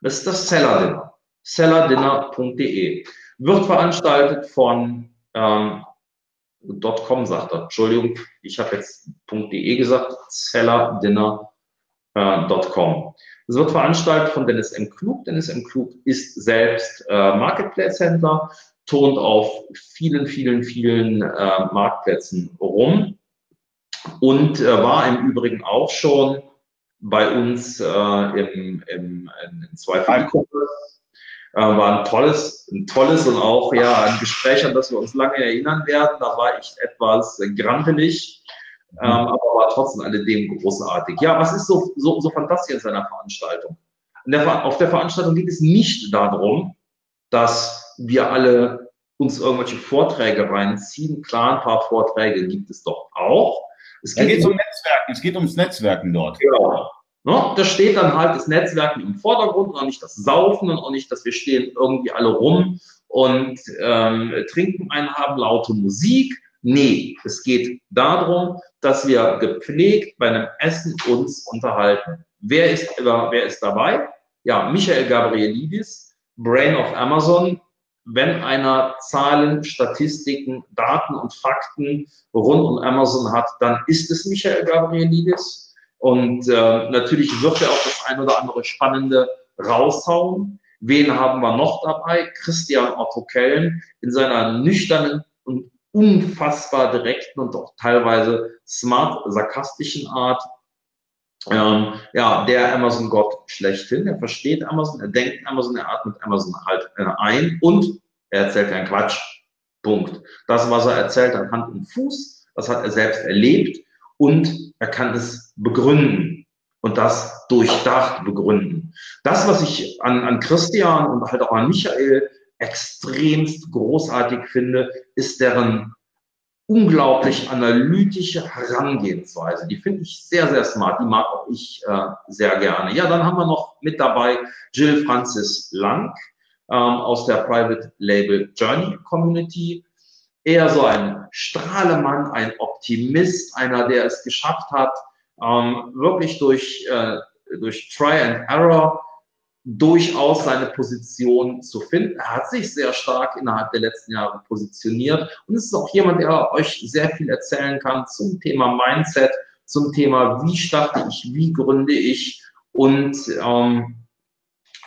Das ist das Seller Dinner. Sellerdinner.de. Wird veranstaltet von ähm, .com, sagt er. Entschuldigung, ich habe jetzt .de gesagt. Sellerdinner.com. Äh, es wird veranstaltet von Dennis M. Klug. Dennis M. Klug ist selbst äh, Marketplace-Händler, turnt auf vielen, vielen, vielen äh, Marktplätzen rum und äh, war im Übrigen auch schon bei uns äh, im, im, in. Äh, war ein tolles, ein tolles und auch ja ein Gespräch, an das wir uns lange erinnern werden. Da war ich etwas grampelig, ähm, aber war trotzdem alledem großartig. Ja, was ist so, so, so fantastisch in seiner Veranstaltung? Der, auf der Veranstaltung geht es nicht darum, dass wir alle uns irgendwelche Vorträge reinziehen. Klar, ein paar Vorträge gibt es doch auch. Es geht, geht um Netzwerken, es geht ums Netzwerken dort. Genau. No, da steht dann halt das Netzwerken im Vordergrund und auch nicht das Saufen und auch nicht, dass wir stehen irgendwie alle rum und ähm, trinken einen, haben laute Musik. Nee, es geht darum, dass wir gepflegt bei einem Essen uns unterhalten. Wer ist, wer ist dabei? Ja, Michael Gabrielidis, Brain of Amazon, wenn einer Zahlen, Statistiken, Daten und Fakten rund um Amazon hat, dann ist es Michael Gabrielidis. Und äh, natürlich wird er auch das ein oder andere Spannende raushauen. Wen haben wir noch dabei? Christian Otto Kellen in seiner nüchternen und unfassbar direkten und auch teilweise smart sarkastischen Art. Ähm, ja, der Amazon-Gott schlechthin. Er versteht Amazon, er denkt Amazon, er atmet Amazon halt äh, ein und er erzählt keinen Quatsch. Punkt. Das, was er erzählt, hat Hand und Fuß. Das hat er selbst erlebt und er kann es begründen und das durchdacht begründen. Das, was ich an, an Christian und halt auch an Michael extremst großartig finde, ist deren unglaublich analytische Herangehensweise. Die finde ich sehr, sehr smart. Die mag auch ich äh, sehr gerne. Ja, dann haben wir noch mit dabei Jill Francis Lang ähm, aus der Private Label Journey Community. Eher so ein Strahlemann, ein Optimist, einer, der es geschafft hat, ähm, wirklich durch, äh, durch Try and Error durchaus seine Position zu finden. Er hat sich sehr stark innerhalb der letzten Jahre positioniert und ist auch jemand, der euch sehr viel erzählen kann zum Thema Mindset, zum Thema, wie starte ich, wie gründe ich und ähm,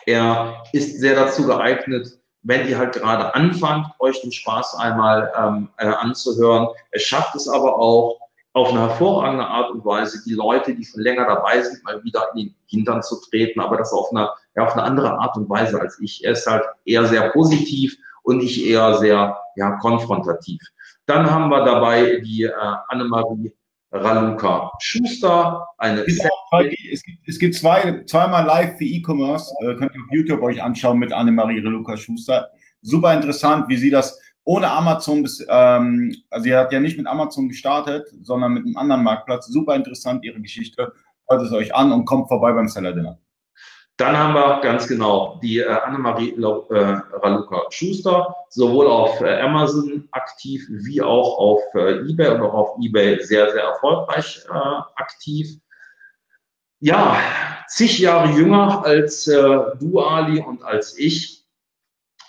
er ist sehr dazu geeignet, wenn ihr halt gerade anfangt, euch den Spaß einmal ähm, äh, anzuhören. Er schafft es aber auch, auf eine hervorragende Art und Weise die Leute, die schon länger dabei sind, mal wieder in den Hintern zu treten, aber das auf eine, ja, auf eine andere Art und Weise als ich. Er ist halt eher sehr positiv und ich eher sehr ja, konfrontativ. Dann haben wir dabei die äh, Annemarie Raluca Schuster, eine es gibt, es gibt zwei, zweimal live für E-Commerce, äh, könnt ihr auf YouTube euch anschauen mit Annemarie Raluca Schuster. Super interessant, wie sie das ohne Amazon bis, ähm, also sie hat ja nicht mit Amazon gestartet, sondern mit einem anderen Marktplatz. Super interessant, ihre Geschichte. Hört es euch an und kommt vorbei beim Seller Dinner. Dann haben wir ganz genau die äh, Annemarie äh, Raluca Schuster, sowohl auf äh, Amazon aktiv wie auch auf äh, eBay und auch auf eBay sehr, sehr erfolgreich aktiv. Ja, zig Jahre jünger als du, Ali, und als ich.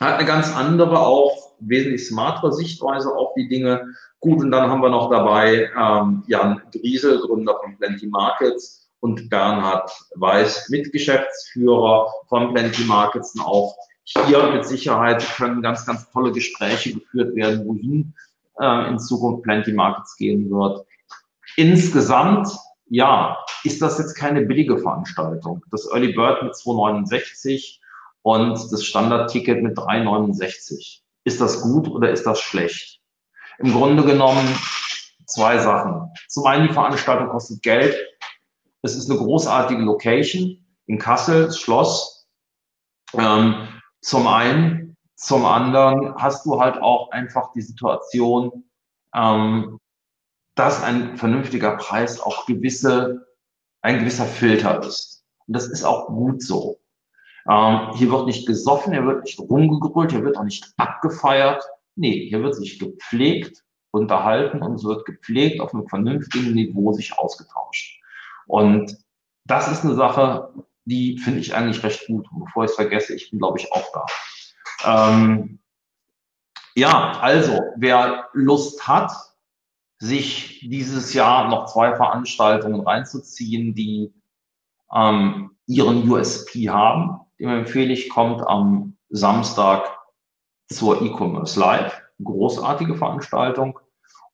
Hat eine ganz andere, auch wesentlich smartere Sichtweise auf die Dinge. Gut, und dann haben wir noch dabei ähm, Jan Griesel, Gründer von Plenty Markets und Bernhard Weiß, Mitgeschäftsführer von Plenty Markets und auch hier mit Sicherheit können ganz, ganz tolle Gespräche geführt werden, wohin äh, in Zukunft Plenty Markets gehen wird. Insgesamt, ja, ist das jetzt keine billige Veranstaltung. Das Early Bird mit 269 und das Standardticket mit 369 ist das gut oder ist das schlecht? Im Grunde genommen zwei Sachen. Zum einen, die Veranstaltung kostet Geld. Es ist eine großartige Location in Kassel, das Schloss. Ähm, zum einen. Zum anderen hast du halt auch einfach die Situation, ähm, dass ein vernünftiger Preis auch gewisse, ein gewisser Filter ist. Und das ist auch gut so. Ähm, hier wird nicht gesoffen, hier wird nicht rumgegrölt, hier wird auch nicht abgefeiert. Nee, hier wird sich gepflegt unterhalten und es wird gepflegt auf einem vernünftigen Niveau sich ausgetauscht. Und das ist eine Sache, die finde ich eigentlich recht gut. Und bevor ich es vergesse, ich bin, glaube ich, auch da. Ähm, ja, also, wer Lust hat, sich dieses Jahr noch zwei Veranstaltungen reinzuziehen, die ähm, ihren USP haben, dem empfehle ich, kommt am Samstag zur E-Commerce Live. Großartige Veranstaltung.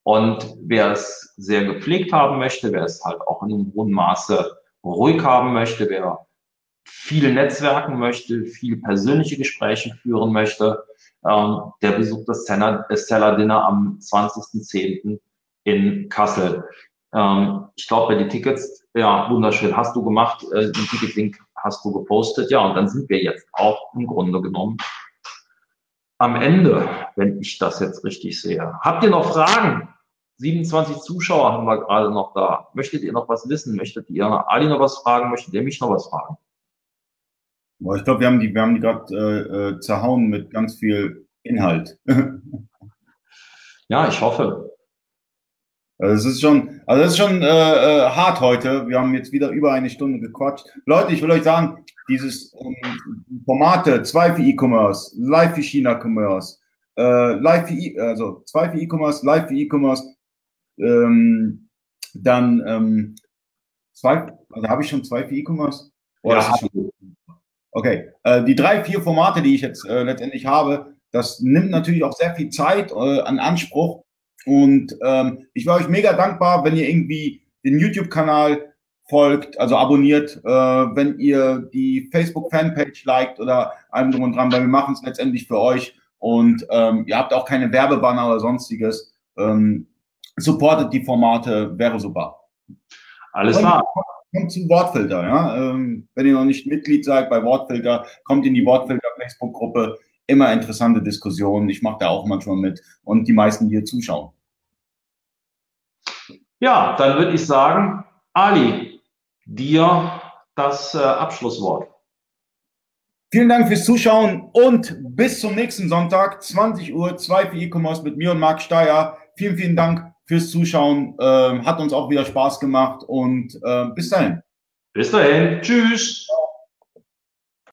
Und wer es sehr gepflegt haben möchte, wer es halt auch in einem hohen Maße ruhig haben möchte, wer viel netzwerken möchte, viel persönliche Gespräche führen möchte, ähm, der besucht das Seller, Dinner am 20.10. in Kassel. Ähm, ich glaube, die Tickets, ja, wunderschön, hast du gemacht, äh, den Ticketlink hast du gepostet. Ja, und dann sind wir jetzt auch im Grunde genommen am Ende, wenn ich das jetzt richtig sehe. Habt ihr noch Fragen? 27 Zuschauer haben wir gerade noch da. Möchtet ihr noch was wissen? Möchtet ihr Ali noch was fragen? Möchtet ihr mich noch was fragen? Boah, ich glaube, wir haben die, wir haben die gerade äh, äh, zerhauen mit ganz viel Inhalt. ja, ich hoffe. Also es ist schon, also es ist schon äh, äh, hart heute. Wir haben jetzt wieder über eine Stunde gequatscht. Leute, ich will euch sagen, dieses ähm, Formate, zwei für E-Commerce, live für China-Commerce, äh, live für e also zwei für E-Commerce, live für E-Commerce, ähm, dann ähm, zwei, also habe ich schon zwei für E-Commerce? Ja, okay, äh, die drei, vier Formate, die ich jetzt äh, letztendlich habe, das nimmt natürlich auch sehr viel Zeit äh, an Anspruch und ähm, ich wäre euch mega dankbar, wenn ihr irgendwie den YouTube-Kanal folgt, also abonniert, äh, wenn ihr die Facebook-Fanpage liked oder allem drum und dran, weil wir machen es letztendlich für euch und ähm, ihr habt auch keine Werbebanner oder sonstiges. Ähm, supportet die Formate, wäre super. Alles klar. Kommt zum Wortfilter, ja. Ähm, wenn ihr noch nicht Mitglied seid bei Wortfilter, kommt in die Wortfilter Facebook-Gruppe immer interessante Diskussionen. Ich mache da auch manchmal mit und die meisten, die hier zuschauen. Ja, dann würde ich sagen, Ali, dir das äh, Abschlusswort. Vielen Dank fürs Zuschauen und bis zum nächsten Sonntag, 20 Uhr, 2 für E-Commerce mit mir und Marc Steyer. Vielen, vielen Dank fürs Zuschauen. Ähm, hat uns auch wieder Spaß gemacht und äh, bis dahin. Bis dahin. Tschüss.